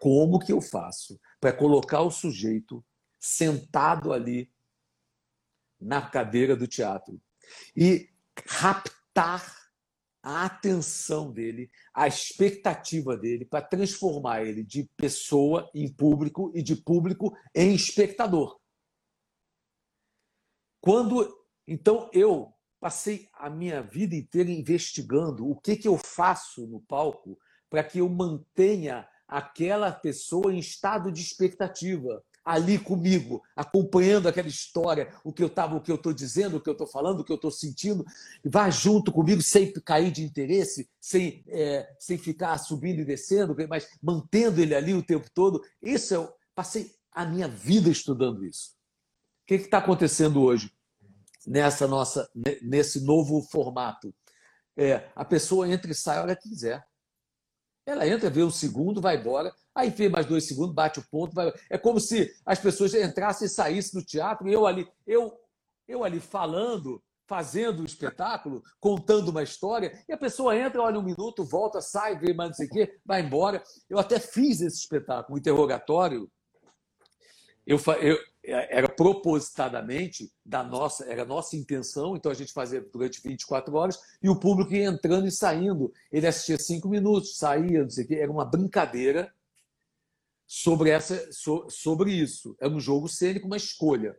como que eu faço para colocar o sujeito sentado ali na cadeira do teatro e raptar a atenção dele, a expectativa dele, para transformar ele de pessoa em público e de público em espectador. Quando então eu passei a minha vida inteira investigando o que, que eu faço no palco para que eu mantenha aquela pessoa em estado de expectativa ali comigo, acompanhando aquela história, o que eu estava, o que eu estou dizendo, o que eu estou falando, o que eu estou sentindo, vá junto comigo sem cair de interesse, sem, é, sem ficar subindo e descendo, mas mantendo ele ali o tempo todo. Isso eu passei a minha vida estudando isso. O que está acontecendo hoje nessa nossa, nesse novo formato? É, a pessoa entra e sai a hora que quiser. Ela entra, vê um segundo, vai embora, aí vê mais dois segundos, bate o ponto. Vai... É como se as pessoas entrassem e saíssem do teatro e eu ali, eu, eu ali falando, fazendo um espetáculo, contando uma história, e a pessoa entra, olha um minuto, volta, sai, vê mais não sei o quê, vai embora. Eu até fiz esse espetáculo, um interrogatório. Eu, eu, era propositadamente da nossa, era nossa intenção, então a gente fazia durante 24 horas e o público ia entrando e saindo. Ele assistia cinco minutos, saía, não sei o quê. Era uma brincadeira sobre, essa, sobre isso. Era um jogo cênico, uma escolha.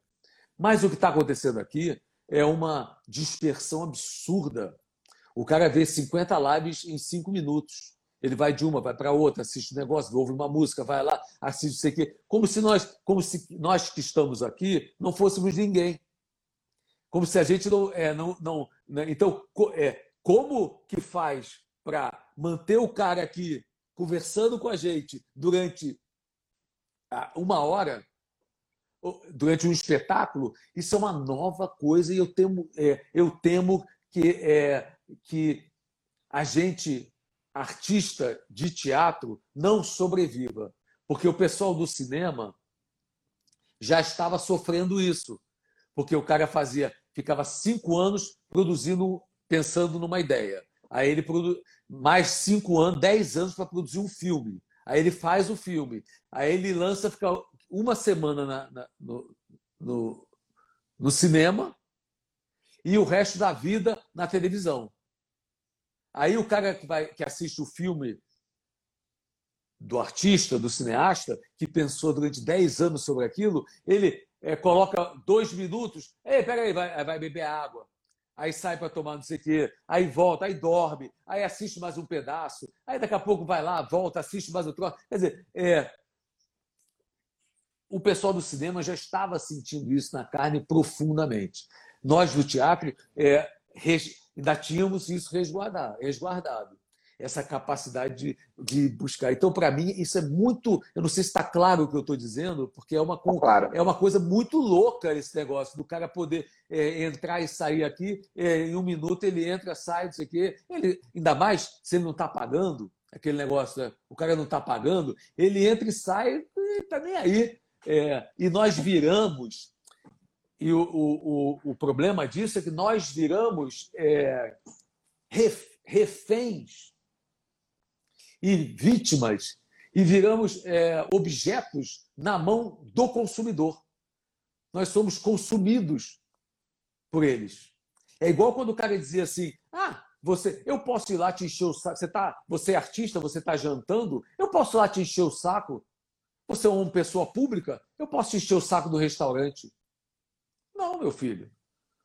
Mas o que está acontecendo aqui é uma dispersão absurda. O cara vê 50 lives em cinco minutos. Ele vai de uma, vai para outra, assiste um negócio, ouve uma música, vai lá, assiste isso aqui. Como se nós, como se nós que estamos aqui não fôssemos ninguém. Como se a gente não. É, não, não né? Então, é, como que faz para manter o cara aqui conversando com a gente durante uma hora, durante um espetáculo? Isso é uma nova coisa e eu temo, é, eu temo que, é, que a gente artista de teatro não sobreviva, porque o pessoal do cinema já estava sofrendo isso, porque o cara fazia, ficava cinco anos produzindo, pensando numa ideia, aí ele produ... mais cinco anos, dez anos para produzir um filme, aí ele faz o filme, aí ele lança, fica uma semana na, na, no, no, no cinema e o resto da vida na televisão. Aí o cara que, vai, que assiste o filme do artista, do cineasta, que pensou durante 10 anos sobre aquilo, ele é, coloca dois minutos, ei, peraí, vai, vai beber água. Aí sai para tomar não sei o quê, aí volta, aí dorme, aí assiste mais um pedaço, aí daqui a pouco vai lá, volta, assiste mais outro. Quer dizer, é, o pessoal do cinema já estava sentindo isso na carne profundamente. Nós do teatro é, ainda tínhamos isso resguardado, resguardado essa capacidade de, de buscar. Então, para mim, isso é muito. Eu não sei se está claro o que eu estou dizendo, porque é uma, tá claro. é uma coisa muito louca esse negócio do cara poder é, entrar e sair aqui, é, em um minuto ele entra, sai, não sei o quê. Ele, ainda mais se ele não está pagando, aquele negócio, né? o cara não está pagando, ele entra e sai e está nem aí. É, e nós viramos e o, o, o, problema disso é que nós viramos é, reféns e vítimas e viramos é, objetos na mão do consumidor. Nós somos consumidos por eles. É igual quando o cara dizia assim: ah, você, eu posso ir lá te encher o saco. Você, tá, você é artista, você está jantando, eu posso ir lá te encher o saco. Você é uma pessoa pública, eu posso te encher o saco do restaurante. Não, meu filho.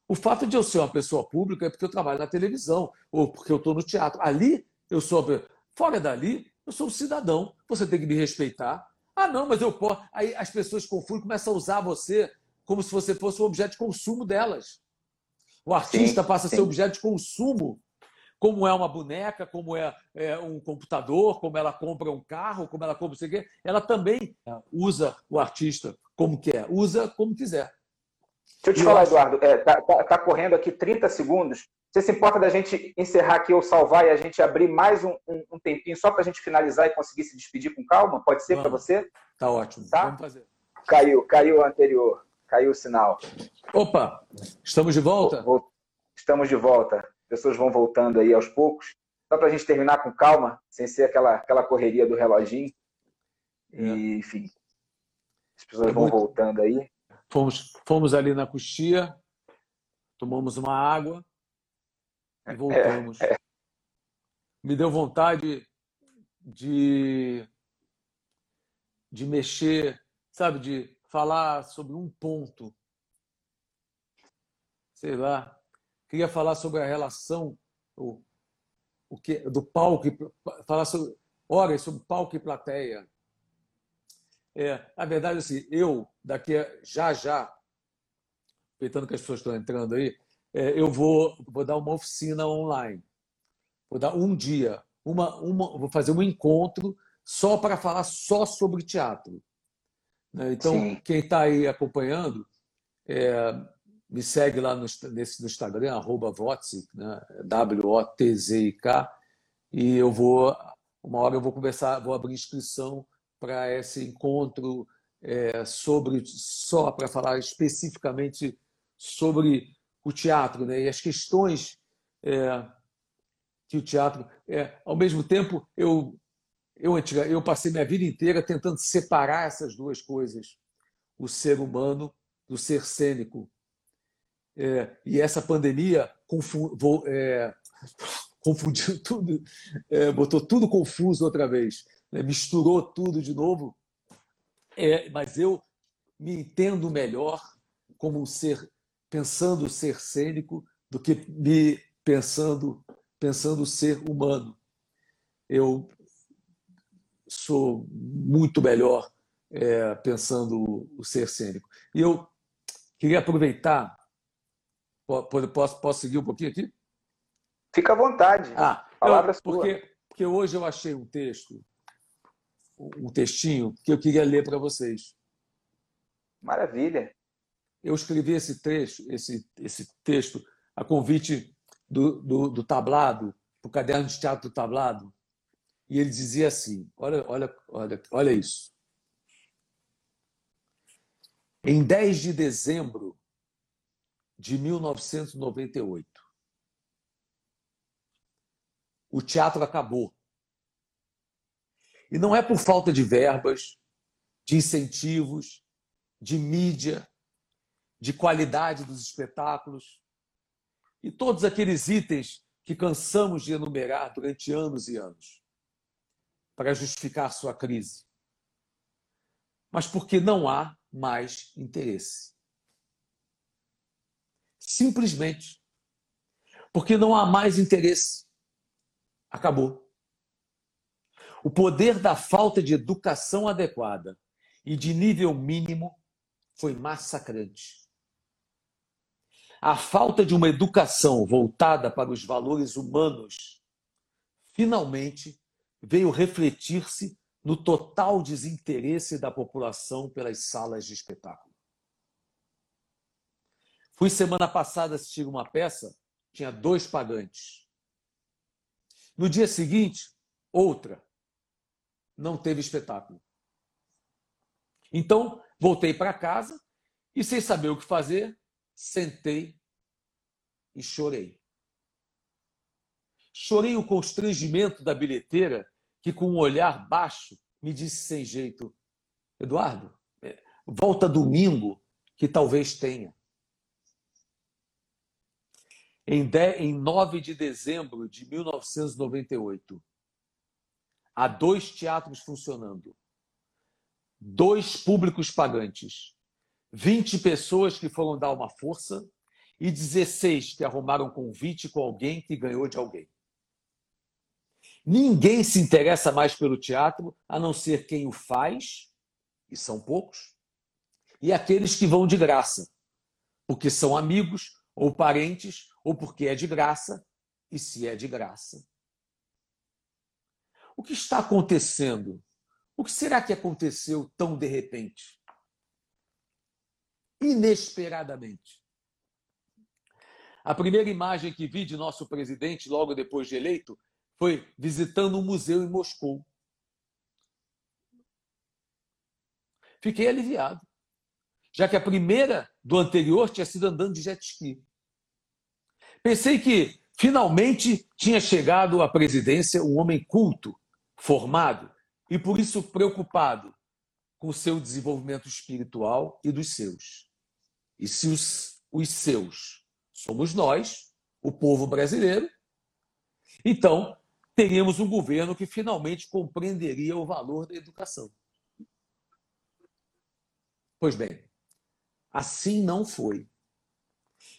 O fato de eu ser uma pessoa pública é porque eu trabalho na televisão ou porque eu estou no teatro. Ali, eu sou. Fora dali, eu sou um cidadão. Você tem que me respeitar. Ah, não, mas eu posso. Aí as pessoas confundem, começam a usar você como se você fosse um objeto de consumo delas. O artista sim, passa a ser objeto de consumo, como é uma boneca, como é, é, um computador, como ela compra um carro, como ela compra o quê. Ela também usa o artista como quer, usa como quiser.
Deixa eu te falar, Eduardo, está é, tá, tá, tá correndo aqui 30 segundos. Você se importa da gente encerrar aqui ou salvar e a gente abrir mais um, um, um tempinho só para a gente finalizar e conseguir se despedir com calma? Pode ser para você?
Tá ótimo.
Tá? Vamos fazer. Caiu, caiu o anterior. Caiu o sinal.
Opa, estamos de volta?
Estamos de volta. As pessoas vão voltando aí aos poucos. Só para a gente terminar com calma, sem ser aquela, aquela correria do reloginho. É. E, enfim, as pessoas é vão muito... voltando aí.
Fomos, fomos ali na coxia, tomamos uma água e voltamos. É, é. Me deu vontade de, de mexer, sabe, de falar sobre um ponto. Sei lá. Queria falar sobre a relação o, o que, do palco, falar sobre, horas sobre palco e plateia. É, a verdade é assim, eu, daqui a, já já, aproveitando que as pessoas estão entrando aí, é, eu vou, vou dar uma oficina online. Vou dar um dia, uma, uma, vou fazer um encontro só para falar só sobre teatro. Né? Então, Sim. quem está aí acompanhando, é, me segue lá no, nesse, no Instagram, arroba Votzik, né? W-O-T-Z-I-K, e eu vou, uma hora eu vou começar, vou abrir inscrição para esse encontro é, sobre, só para falar especificamente sobre o teatro né? e as questões é, que o teatro. É, ao mesmo tempo, eu, eu, eu passei minha vida inteira tentando separar essas duas coisas, o ser humano do ser cênico. É, e essa pandemia é, [LAUGHS] confundiu tudo, é, botou tudo confuso outra vez, né? misturou tudo de novo. É, mas eu me entendo melhor como um ser pensando ser cênico do que me pensando pensando ser humano. Eu sou muito melhor é, pensando o ser cênico. E eu queria aproveitar. Posso, posso seguir um pouquinho aqui?
Fica à vontade.
Ah, Palavra eu, porque, porque hoje eu achei um texto, um textinho, que eu queria ler para vocês.
Maravilha
eu escrevi esse trecho, esse, esse texto a convite do, do, do tablado, do caderno de teatro do tablado, e ele dizia assim: olha, olha, olha, olha isso. Em 10 de dezembro de 1998, o teatro acabou. E não é por falta de verbas, de incentivos, de mídia, de qualidade dos espetáculos e todos aqueles itens que cansamos de enumerar durante anos e anos para justificar sua crise. Mas porque não há mais interesse. Simplesmente porque não há mais interesse. Acabou. O poder da falta de educação adequada e de nível mínimo foi massacrante. A falta de uma educação voltada para os valores humanos finalmente veio refletir-se no total desinteresse da população pelas salas de espetáculo. Fui semana passada assistir uma peça, tinha dois pagantes. No dia seguinte, outra. Não teve espetáculo. Então, voltei para casa e, sem saber o que fazer, sentei e chorei. Chorei o constrangimento da bilheteira que, com um olhar baixo, me disse sem jeito: Eduardo, é, volta domingo, que talvez tenha. Em, 10, em 9 de dezembro de 1998, há dois teatros funcionando, dois públicos pagantes, 20 pessoas que foram dar uma força e 16 que arrumaram convite com alguém que ganhou de alguém. Ninguém se interessa mais pelo teatro a não ser quem o faz, e são poucos, e aqueles que vão de graça, porque são amigos ou parentes, ou porque é de graça, e se é de graça. O que está acontecendo? O que será que aconteceu tão de repente? Inesperadamente. A primeira imagem que vi de nosso presidente, logo depois de eleito, foi visitando um museu em Moscou. Fiquei aliviado, já que a primeira do anterior tinha sido andando de jet ski. Pensei que finalmente tinha chegado à presidência um homem culto, formado e por isso preocupado com o seu desenvolvimento espiritual e dos seus. E se os, os seus somos nós, o povo brasileiro, então teríamos um governo que finalmente compreenderia o valor da educação. Pois bem, assim não foi.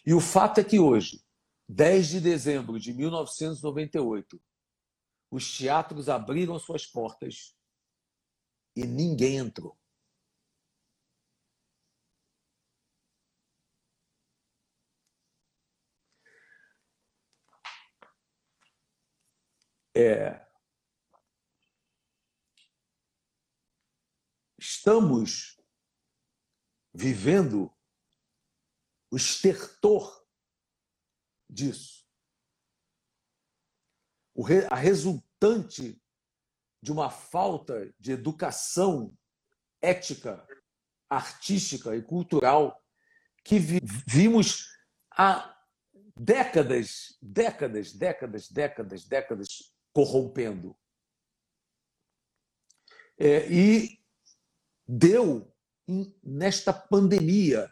E o fato é que hoje, 10 de dezembro de 1998, os teatros abriram suas portas e ninguém entrou. É, estamos vivendo o estertor disso. A resultante de uma falta de educação ética, artística e cultural que vimos há décadas, décadas, décadas, décadas, décadas corrompendo. É, e deu nesta pandemia,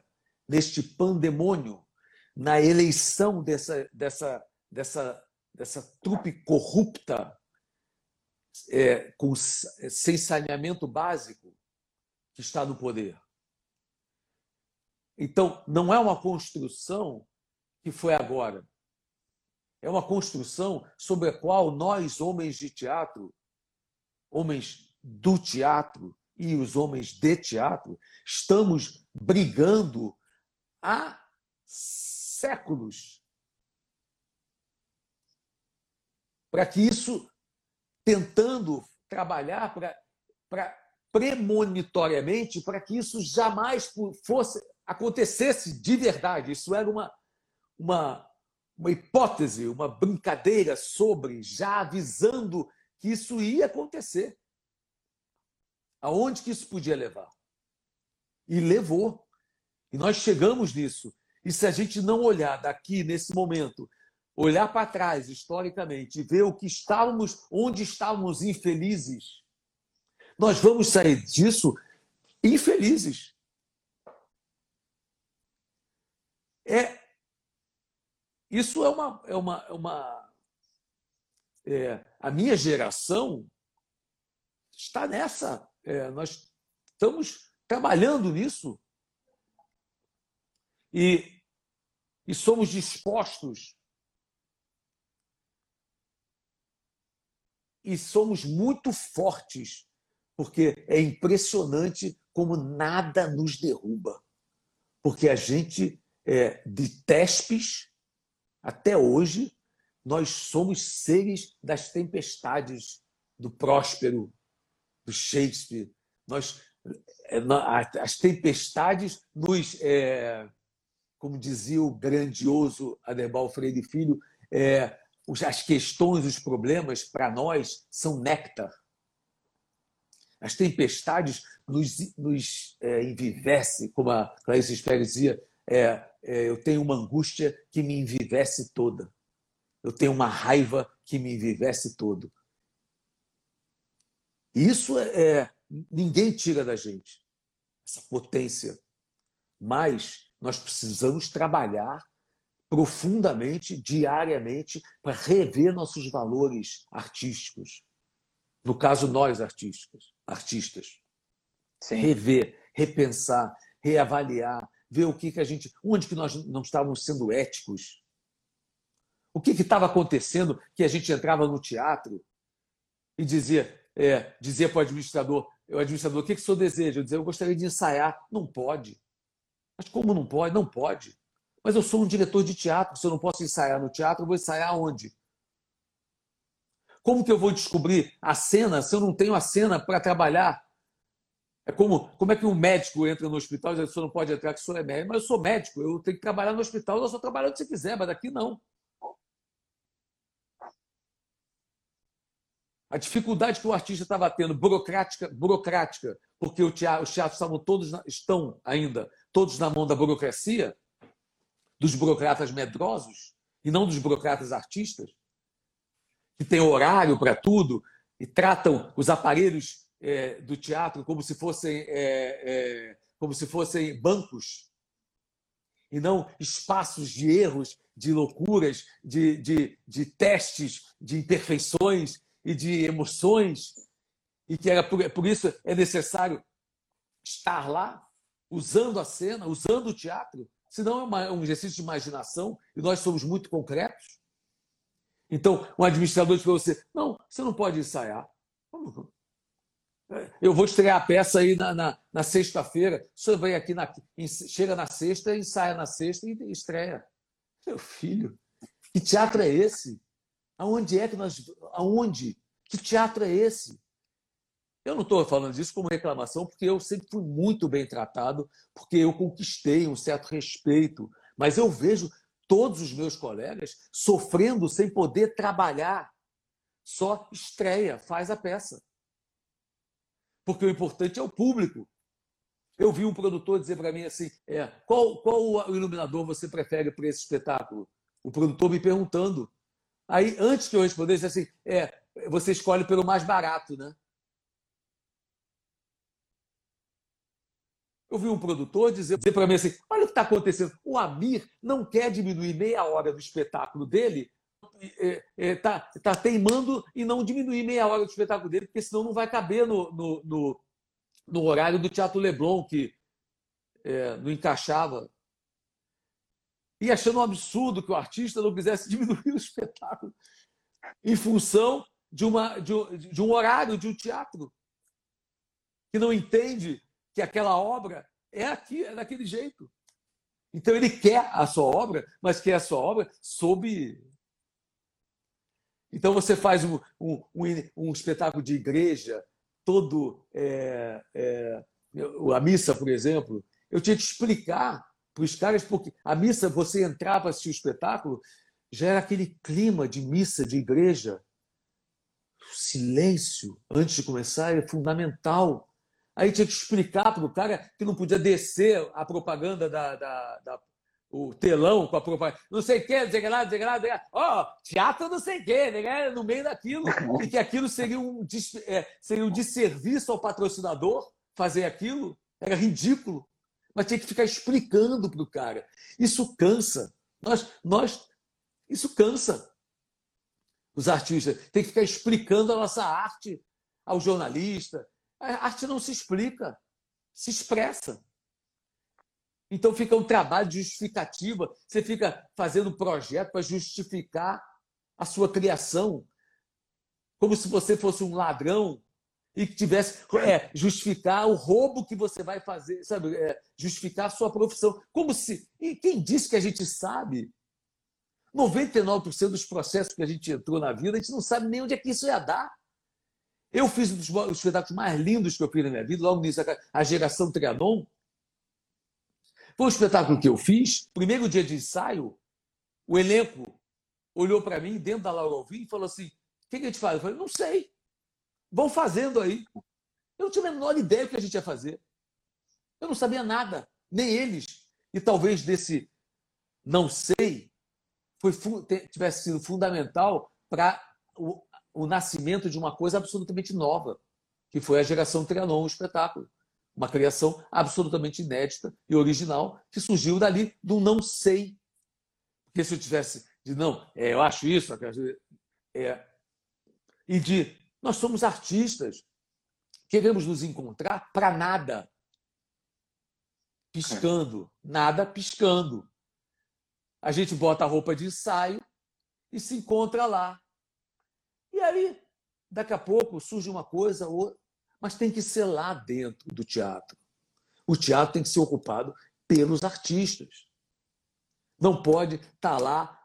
neste pandemônio, na eleição dessa, dessa, dessa, dessa trupe corrupta, é, com, sem saneamento básico, que está no poder. Então, não é uma construção que foi agora. É uma construção sobre a qual nós, homens de teatro, homens do teatro, e os homens de teatro estamos brigando há séculos para que isso, tentando trabalhar para premonitoriamente para que isso jamais fosse acontecesse de verdade. Isso era uma, uma, uma hipótese, uma brincadeira sobre, já avisando que isso ia acontecer. Aonde que isso podia levar? E levou. E nós chegamos nisso. E se a gente não olhar daqui, nesse momento, olhar para trás, historicamente, e ver o que estávamos, onde estávamos infelizes, nós vamos sair disso infelizes. É, isso é uma. É uma, é uma é, a minha geração está nessa é, nós estamos trabalhando nisso e, e somos dispostos e somos muito fortes, porque é impressionante como nada nos derruba. Porque a gente, é, de Tespes até hoje, nós somos seres das tempestades do próspero, do Shakespeare. Nós, é, as tempestades nos, é, como dizia o grandioso Aderbal Freire Filho, é, as questões, os problemas, para nós, são néctar. As tempestades nos, nos é, como a Clarice Spero dizia, é, é, eu tenho uma angústia que me envivece toda. Eu tenho uma raiva que me envivece todo. Isso é, é, ninguém tira da gente essa potência. Mas nós precisamos trabalhar profundamente, diariamente, para rever nossos valores artísticos. No caso, nós artísticos, artistas. Sim. Rever, repensar, reavaliar, ver o que, que a gente. onde que nós não estávamos sendo éticos. O que estava acontecendo que a gente entrava no teatro e dizia: é, dizer para o administrador, o administrador, o que, que o senhor deseja? Eu dizer, eu gostaria de ensaiar. Não pode. Mas como não pode? Não pode. Mas eu sou um diretor de teatro, se eu não posso ensaiar no teatro, eu vou ensaiar onde? Como que eu vou descobrir a cena se eu não tenho a cena para trabalhar? É como, como é que um médico entra no hospital e diz, você não pode entrar que o senhor é médico, mas eu sou médico, eu tenho que trabalhar no hospital, eu só trabalho onde você quiser, mas aqui não. A dificuldade que o artista estava tendo, burocrática, burocrática, porque o teatro, os teatros estavam todos, estão ainda todos na mão da burocracia, dos burocratas medrosos, e não dos burocratas artistas, que têm horário para tudo e tratam os aparelhos é, do teatro como se fossem é, é, como se fossem bancos e não espaços de erros, de loucuras, de, de, de testes, de imperfeições e de emoções. E que era por, por isso é necessário estar lá usando a cena, usando o teatro, senão é uma, um exercício de imaginação e nós somos muito concretos. Então, um administrador diz para você: não, você não pode ensaiar. Eu vou estrear a peça aí na, na, na sexta-feira. Senhor vem aqui, na, chega na sexta, ensaia na sexta e estreia. Meu filho, que teatro é esse? Aonde é que nós. Aonde? Que teatro é esse? Eu não estou falando disso como reclamação, porque eu sempre fui muito bem tratado, porque eu conquistei um certo respeito. Mas eu vejo todos os meus colegas sofrendo sem poder trabalhar. Só estreia, faz a peça. Porque o importante é o público. Eu vi um produtor dizer para mim assim: é, qual, qual iluminador você prefere para esse espetáculo? O produtor me perguntando. Aí, antes que eu respondesse, assim: é, você escolhe pelo mais barato, né? Eu vi um produtor dizer, dizer para mim assim: olha o que está acontecendo. O Amir não quer diminuir meia hora do espetáculo dele, está é, é, tá, tá teimando em não diminuir meia hora do espetáculo dele, porque senão não vai caber no, no, no, no horário do Teatro Leblon, que é, não encaixava. E achando um absurdo que o artista não quisesse [LAUGHS] diminuir o espetáculo em função de, uma, de, de um horário de um teatro, que não entende que aquela obra é aqui, é daquele jeito. Então ele quer a sua obra, mas quer a sua obra sob. Então você faz um, um, um, espetáculo de igreja todo é, é, a missa, por exemplo. Eu tinha que explicar para os caras porque a missa você entrava assistir o espetáculo já era aquele clima de missa de igreja. O silêncio antes de começar é fundamental. Aí tinha que explicar para o cara que não podia descer a propaganda da, da, da o telão com a propaganda, não sei o que, não sei o que lá, não sei o que lá, ó, oh, teatro não sei o que, né? no meio daquilo, e que aquilo seria um, é, seria um desserviço ao patrocinador fazer aquilo, era ridículo, mas tinha que ficar explicando para o cara. Isso cansa, nós, nós, isso cansa os artistas, tem que ficar explicando a nossa arte ao jornalista, a arte não se explica, se expressa. Então fica um trabalho de justificativa. Você fica fazendo projeto para justificar a sua criação, como se você fosse um ladrão e que tivesse é, justificar o roubo que você vai fazer, sabe? É, justificar a sua profissão. Como se. E quem disse que a gente sabe? 99% dos processos que a gente entrou na vida, a gente não sabe nem onde é que isso ia dar. Eu fiz um dos espetáculos mais lindos que eu fiz na minha vida, logo nisso, a geração Trianon. Foi um espetáculo que eu fiz, primeiro dia de ensaio, o elenco olhou para mim dentro da Laura Alvim e falou assim: o que, a gente faz? Eu falei: não sei. Vão fazendo aí. Eu não tinha a menor ideia do que a gente ia fazer. Eu não sabia nada, nem eles. E talvez desse não sei foi, tivesse sido fundamental para o nascimento de uma coisa absolutamente nova, que foi a geração Trianon, o espetáculo. Uma criação absolutamente inédita e original que surgiu dali do não sei. Porque se eu tivesse de não, é, eu acho isso, é, e de nós somos artistas, queremos nos encontrar para nada. Piscando, nada piscando. A gente bota a roupa de ensaio e se encontra lá. E aí, daqui a pouco, surge uma coisa, outra, mas tem que ser lá dentro do teatro. O teatro tem que ser ocupado pelos artistas. Não pode estar tá lá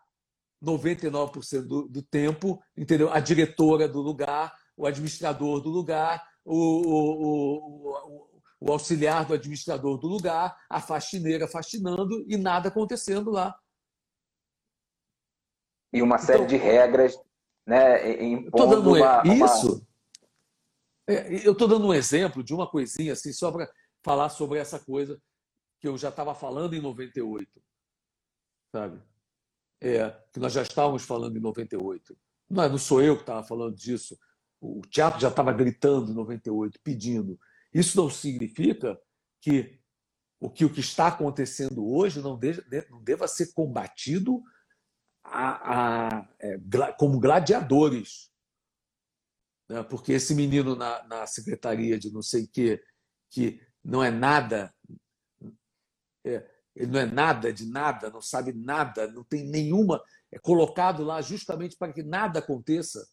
99% do, do tempo, entendeu? A diretora do lugar, o administrador do lugar, o, o, o, o auxiliar do administrador do lugar, a faxineira faxinando e nada acontecendo lá.
E uma série então, de regras, né? Impondo
dando uma, isso. Uma... É, eu estou dando um exemplo de uma coisinha assim, só para falar sobre essa coisa que eu já estava falando em 98, sabe? É, que nós já estávamos falando em 98. Não, é, não sou eu que estava falando disso. O teatro já estava gritando em 98, pedindo. Isso não significa que o que, o que está acontecendo hoje não, não deva ser combatido a, a, é, como gladiadores. Né? Porque esse menino na, na secretaria de não sei o quê, que não é nada, é, ele não é nada de nada, não sabe nada, não tem nenhuma. É colocado lá justamente para que nada aconteça.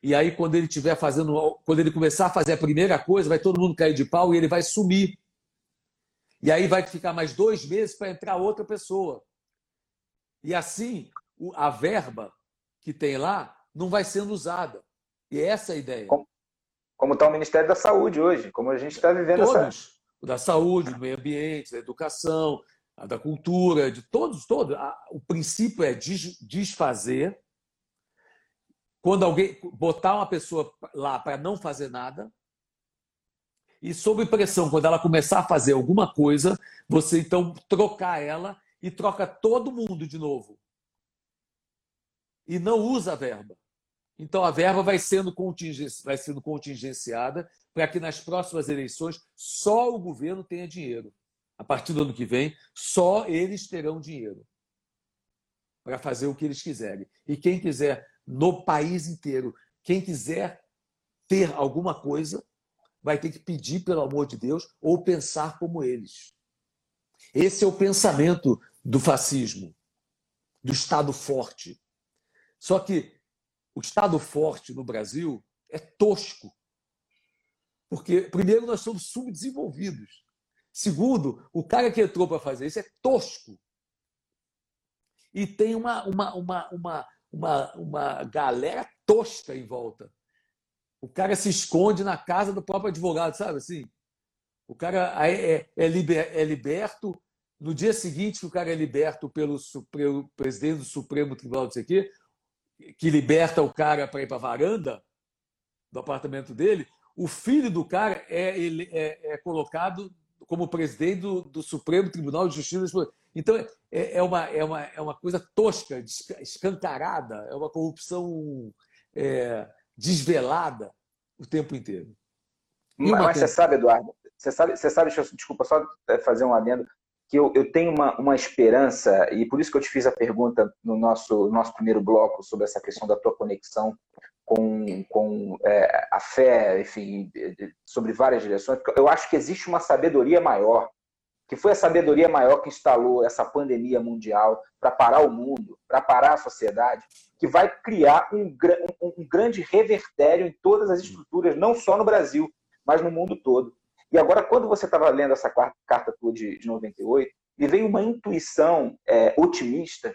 E aí, quando ele estiver fazendo, quando ele começar a fazer a primeira coisa, vai todo mundo cair de pau e ele vai sumir. E aí vai ficar mais dois meses para entrar outra pessoa. E assim, a verba que tem lá não vai sendo usada. E é essa a ideia.
Como está o Ministério da Saúde hoje, como a gente está vivendo
todos,
essa.
O da saúde, do meio ambiente, da educação, da cultura, de todos, todos. O princípio é desfazer quando alguém botar uma pessoa lá para não fazer nada, e sob pressão, quando ela começar a fazer alguma coisa, você então trocar ela e troca todo mundo de novo. E não usa a verba. Então a verba vai sendo, vai sendo contingenciada para que nas próximas eleições só o governo tenha dinheiro. A partir do ano que vem, só eles terão dinheiro para fazer o que eles quiserem. E quem quiser no país inteiro. Quem quiser ter alguma coisa vai ter que pedir pelo amor de Deus ou pensar como eles. Esse é o pensamento do fascismo, do Estado forte. Só que o Estado forte no Brasil é tosco. Porque, primeiro, nós somos subdesenvolvidos. Segundo, o cara que entrou para fazer isso é tosco. E tem uma, uma, uma, uma, uma, uma galera tosca em volta. O cara se esconde na casa do próprio advogado, sabe assim? O cara é, é, é, liber, é liberto. No dia seguinte que o cara é liberto pelo Supremo, presidente do Supremo Tribunal de aqui, que liberta o cara para ir para a varanda do apartamento dele, o filho do cara é, ele, é, é colocado como presidente do, do, Supremo Tribunal de Justiça. Então, é, é, uma, é, uma, é uma coisa tosca, escancarada, é uma corrupção é, desvelada o tempo inteiro.
Mas, mas, você sabe, Eduardo, você sabe, você sabe desculpa, só fazer um adendo, que eu, eu tenho uma, uma esperança, e por isso que eu te fiz a pergunta no nosso, nosso primeiro bloco sobre essa questão da tua conexão com, com é, a fé, enfim, sobre várias direções, porque eu acho que existe uma sabedoria maior que foi a sabedoria maior que instalou essa pandemia mundial para parar o mundo, para parar a sociedade, que vai criar um, um, um, grande revertério em todas as estruturas, não só no Brasil, mas no mundo todo. E agora, quando você estava lendo essa carta tua de, de 98, me veio uma intuição é, otimista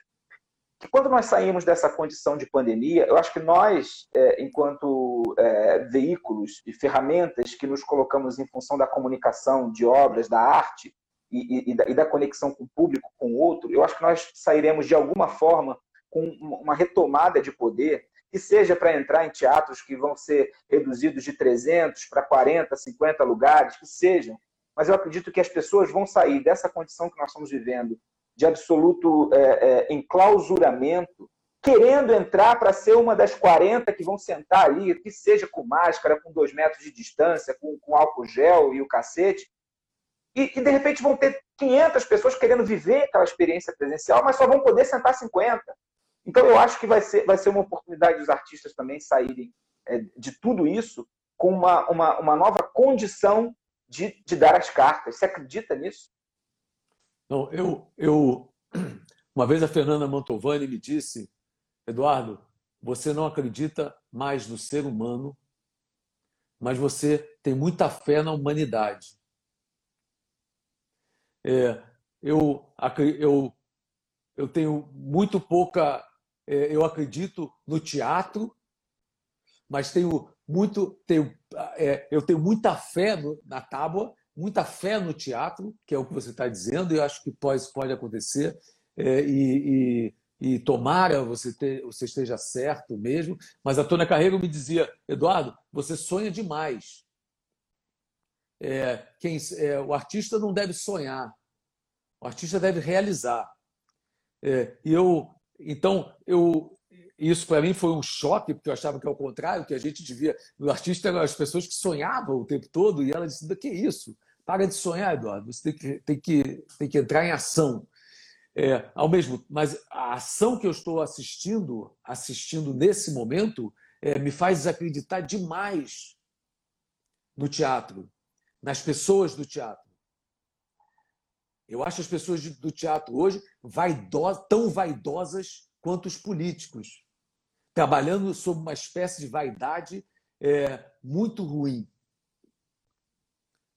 que quando nós saímos dessa condição de pandemia, eu acho que nós, é, enquanto é, veículos e ferramentas que nos colocamos em função da comunicação, de obras, da arte, e, e, da, e da conexão com o público, com o outro, eu acho que nós sairemos de alguma forma com uma retomada de poder, que seja para entrar em teatros que vão ser reduzidos de 300 para 40, 50 lugares, que sejam. Mas eu acredito que as pessoas vão sair dessa condição que nós estamos vivendo, de absoluto é, é, enclausuramento, querendo entrar para ser uma das 40 que vão sentar ali, que seja com máscara, com dois metros de distância, com, com álcool gel e o cacete, e, e, de repente vão ter 500 pessoas querendo viver aquela experiência presencial, mas só vão poder sentar 50. Então eu acho que vai ser, vai ser uma oportunidade dos artistas também saírem é, de tudo isso com uma, uma, uma nova condição de, de dar as cartas. Você acredita nisso?
Não, eu, eu [CLEARS THROAT] uma vez a Fernanda Mantovani me disse, Eduardo, você não acredita mais no ser humano, mas você tem muita fé na humanidade. É, eu, eu, eu tenho muito pouca. É, eu acredito no teatro, mas tenho muito. Tenho, é, eu tenho muita fé no, na tábua, muita fé no teatro, que é o que você está dizendo, e eu acho que pode, pode acontecer. É, e, e, e, tomara você, ter, você esteja certo mesmo. Mas a Tônia Carreiro me dizia: Eduardo, você sonha demais. É, quem, é, o artista não deve sonhar, o artista deve realizar. É, e eu, então, eu, isso para mim foi um choque, porque eu achava que é o contrário, que a gente devia. O artista eram as pessoas que sonhavam o tempo todo, e ela disse: que isso? Para de sonhar, Eduardo, você tem que, tem que, tem que entrar em ação. É, ao mesmo, mas a ação que eu estou assistindo, assistindo nesse momento, é, me faz desacreditar demais no teatro, nas pessoas do teatro. Eu acho as pessoas do teatro hoje tão vaidosas quanto os políticos, trabalhando sob uma espécie de vaidade é, muito ruim.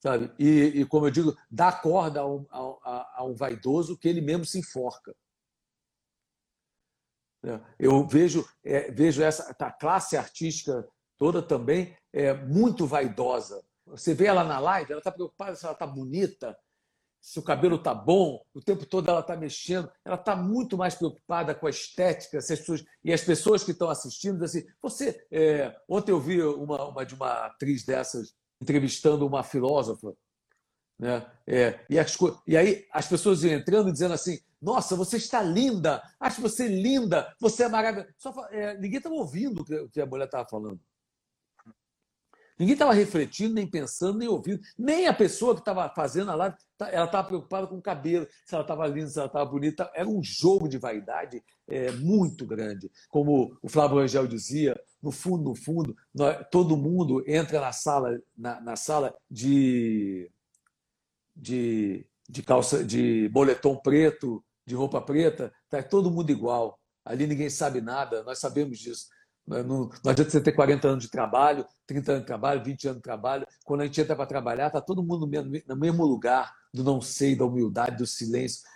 Sabe? E, e, como eu digo, dá corda a um, a, a um vaidoso que ele mesmo se enforca. É, eu vejo, é, vejo essa a classe artística toda também é muito vaidosa. Você vê ela na live, ela está preocupada se ela está bonita, se o cabelo está bom, o tempo todo ela está mexendo, ela está muito mais preocupada com a estética, as pessoas, e as pessoas que estão assistindo, assim, você, é, ontem eu vi uma, uma, de uma atriz dessas entrevistando uma filósofa, né? É, e, as, e aí as pessoas entrando dizendo assim, nossa, você está linda, acho você linda, você é maravilhosa. Só, é, ninguém estava ouvindo o que a mulher estava falando. Ninguém estava refletindo, nem pensando, nem ouvindo. Nem a pessoa que estava fazendo a live, tá, ela estava preocupada com o cabelo, se ela estava linda, se ela estava bonita. Era um jogo de vaidade é, muito grande. Como o Flávio Angel dizia, no fundo, no fundo, nós, todo mundo entra na sala, na, na sala de, de, de calça, de boletom preto, de roupa preta, está todo mundo igual. Ali ninguém sabe nada, nós sabemos disso. Não, não adianta você ter 40 anos de trabalho, 30 anos de trabalho, 20 anos de trabalho. Quando a gente entra para trabalhar, está todo mundo no mesmo lugar do não sei, da humildade, do silêncio,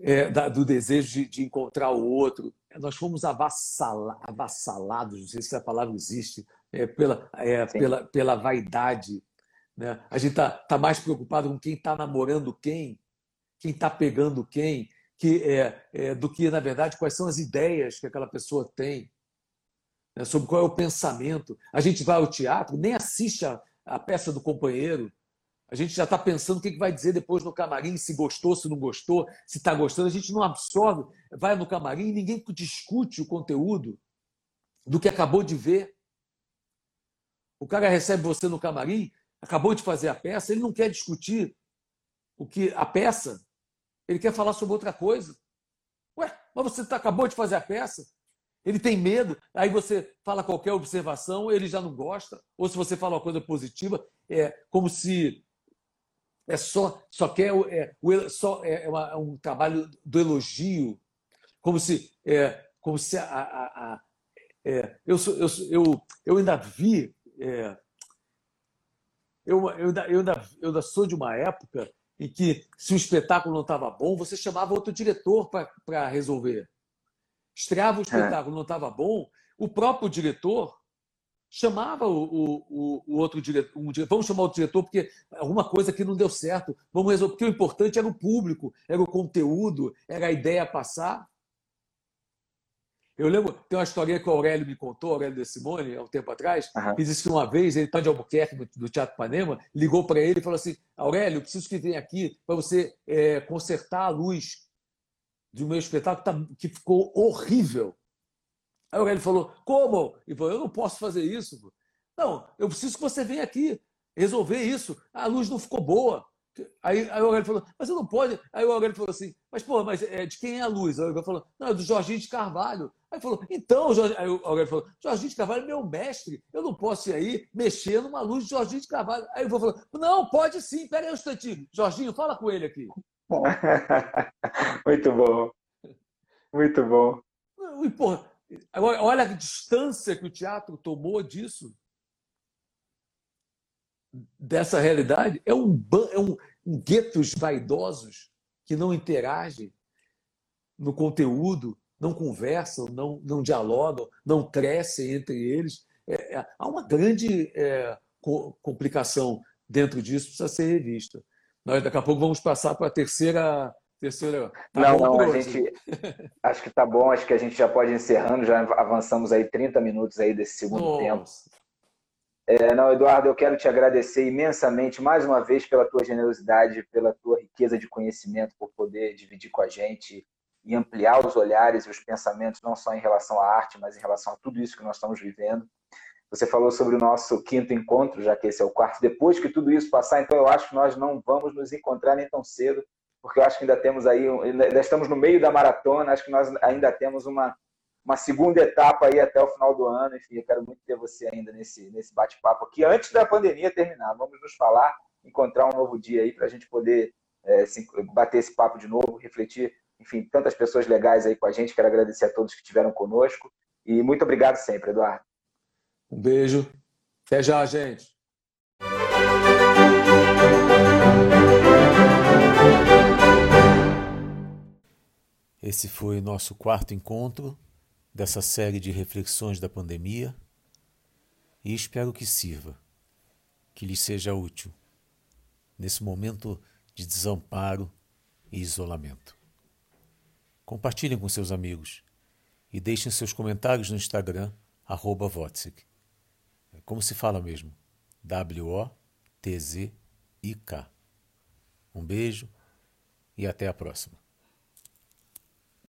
é, da, do desejo de, de, encontrar o outro. Nós fomos avassala, avassalados, não sei se a palavra existe, é, pela, é, pela, pela vaidade. Né? A gente está tá mais preocupado com quem está namorando quem, quem está pegando quem, que, é, é, do que, na verdade, quais são as ideias que aquela pessoa tem né, sobre qual é o pensamento. A gente vai ao teatro, nem assiste a, a peça do companheiro, a gente já está pensando o que vai dizer depois no camarim, se gostou, se não gostou, se está gostando. A gente não absorve, vai no camarim e ninguém discute o conteúdo do que acabou de ver. O cara recebe você no camarim, acabou de fazer a peça, ele não quer discutir o que a peça, ele quer falar sobre outra coisa. Ué, mas você tá, acabou de fazer a peça? Ele tem medo, aí você fala qualquer observação, ele já não gosta, ou se você fala uma coisa positiva, é como se é só só quer é, só é, uma, é um trabalho do elogio, como se é, como se a, a, a é, eu, sou, eu, eu, eu ainda vi é, eu, eu, ainda, eu, ainda, eu ainda sou de uma época em que se o espetáculo não estava bom, você chamava outro diretor para resolver estreava o é. espetáculo, não estava bom, o próprio diretor chamava o, o, o outro diretor, um, vamos chamar o diretor porque alguma coisa que não deu certo, vamos resolver, porque o importante era o público, era o conteúdo, era a ideia passar. Eu lembro, tem uma historinha que o Aurélio me contou, Aurélio de Simone, há um tempo atrás, uhum. que disse que uma vez, ele está de Albuquerque, do Teatro Panema, ligou para ele e falou assim, Aurélio, preciso que venha aqui para você é, consertar a luz de um meu espetáculo tá, que ficou horrível. Aí o Aurélio falou: Como? E falou: Eu não posso fazer isso. Não, eu preciso que você venha aqui resolver isso. A luz não ficou boa. Aí, aí o Aurélio falou: Mas você não pode. Aí o Aurélio falou assim: Mas, pô, mas é, de quem é a luz? Aí o Aurélio falou: Não, é do Jorginho de Carvalho. Aí falou: Então, Jorge... aí o Aurélio falou: Jorginho de Carvalho é meu mestre. Eu não posso ir aí mexer numa luz de Jorginho de Carvalho. Aí eu falou: Não, pode sim. Pera aí um instantinho. Jorginho, fala com ele aqui. [LAUGHS]
Muito bom. Muito bom.
agora, olha a distância que o teatro tomou disso, dessa realidade. É um, é um, um guetos vaidosos que não interagem no conteúdo, não conversam, não, não dialogam, não crescem entre eles. É, é, há uma grande é, co complicação dentro disso, precisa ser revista. Nós daqui a pouco vamos passar para a terceira. terceira
tá não, não, a gente. [LAUGHS] Acho que está bom, acho que a gente já pode ir encerrando, já avançamos aí 30 minutos aí desse segundo Nossa. tempo. É, não, Eduardo, eu quero te agradecer imensamente mais uma vez pela tua generosidade, pela tua riqueza de conhecimento, por poder dividir com a gente e ampliar os olhares e os pensamentos, não só em relação à arte, mas em relação a tudo isso que nós estamos vivendo. Você falou sobre o nosso quinto encontro, já que esse é o quarto. Depois que tudo isso passar, então eu acho que nós não vamos nos encontrar nem tão cedo, porque eu acho que ainda temos aí, ainda estamos no meio da maratona, acho que nós ainda temos uma uma segunda etapa aí até o final do ano. Enfim, eu quero muito ter você ainda nesse, nesse bate-papo aqui, antes da pandemia terminar. Vamos nos falar, encontrar um novo dia aí para a gente poder é, se, bater esse papo de novo, refletir. Enfim, tantas pessoas legais aí com a gente. Quero agradecer a todos que estiveram conosco. E muito obrigado sempre, Eduardo.
Um beijo. Até já, gente.
Esse foi nosso quarto encontro dessa série de reflexões da pandemia e espero que sirva, que lhe seja útil nesse momento de desamparo e isolamento. Compartilhem com seus amigos e deixem seus comentários no Instagram, arroba Votzik. Como se fala mesmo, W-O-T-Z-I-K. Um beijo e até a próxima.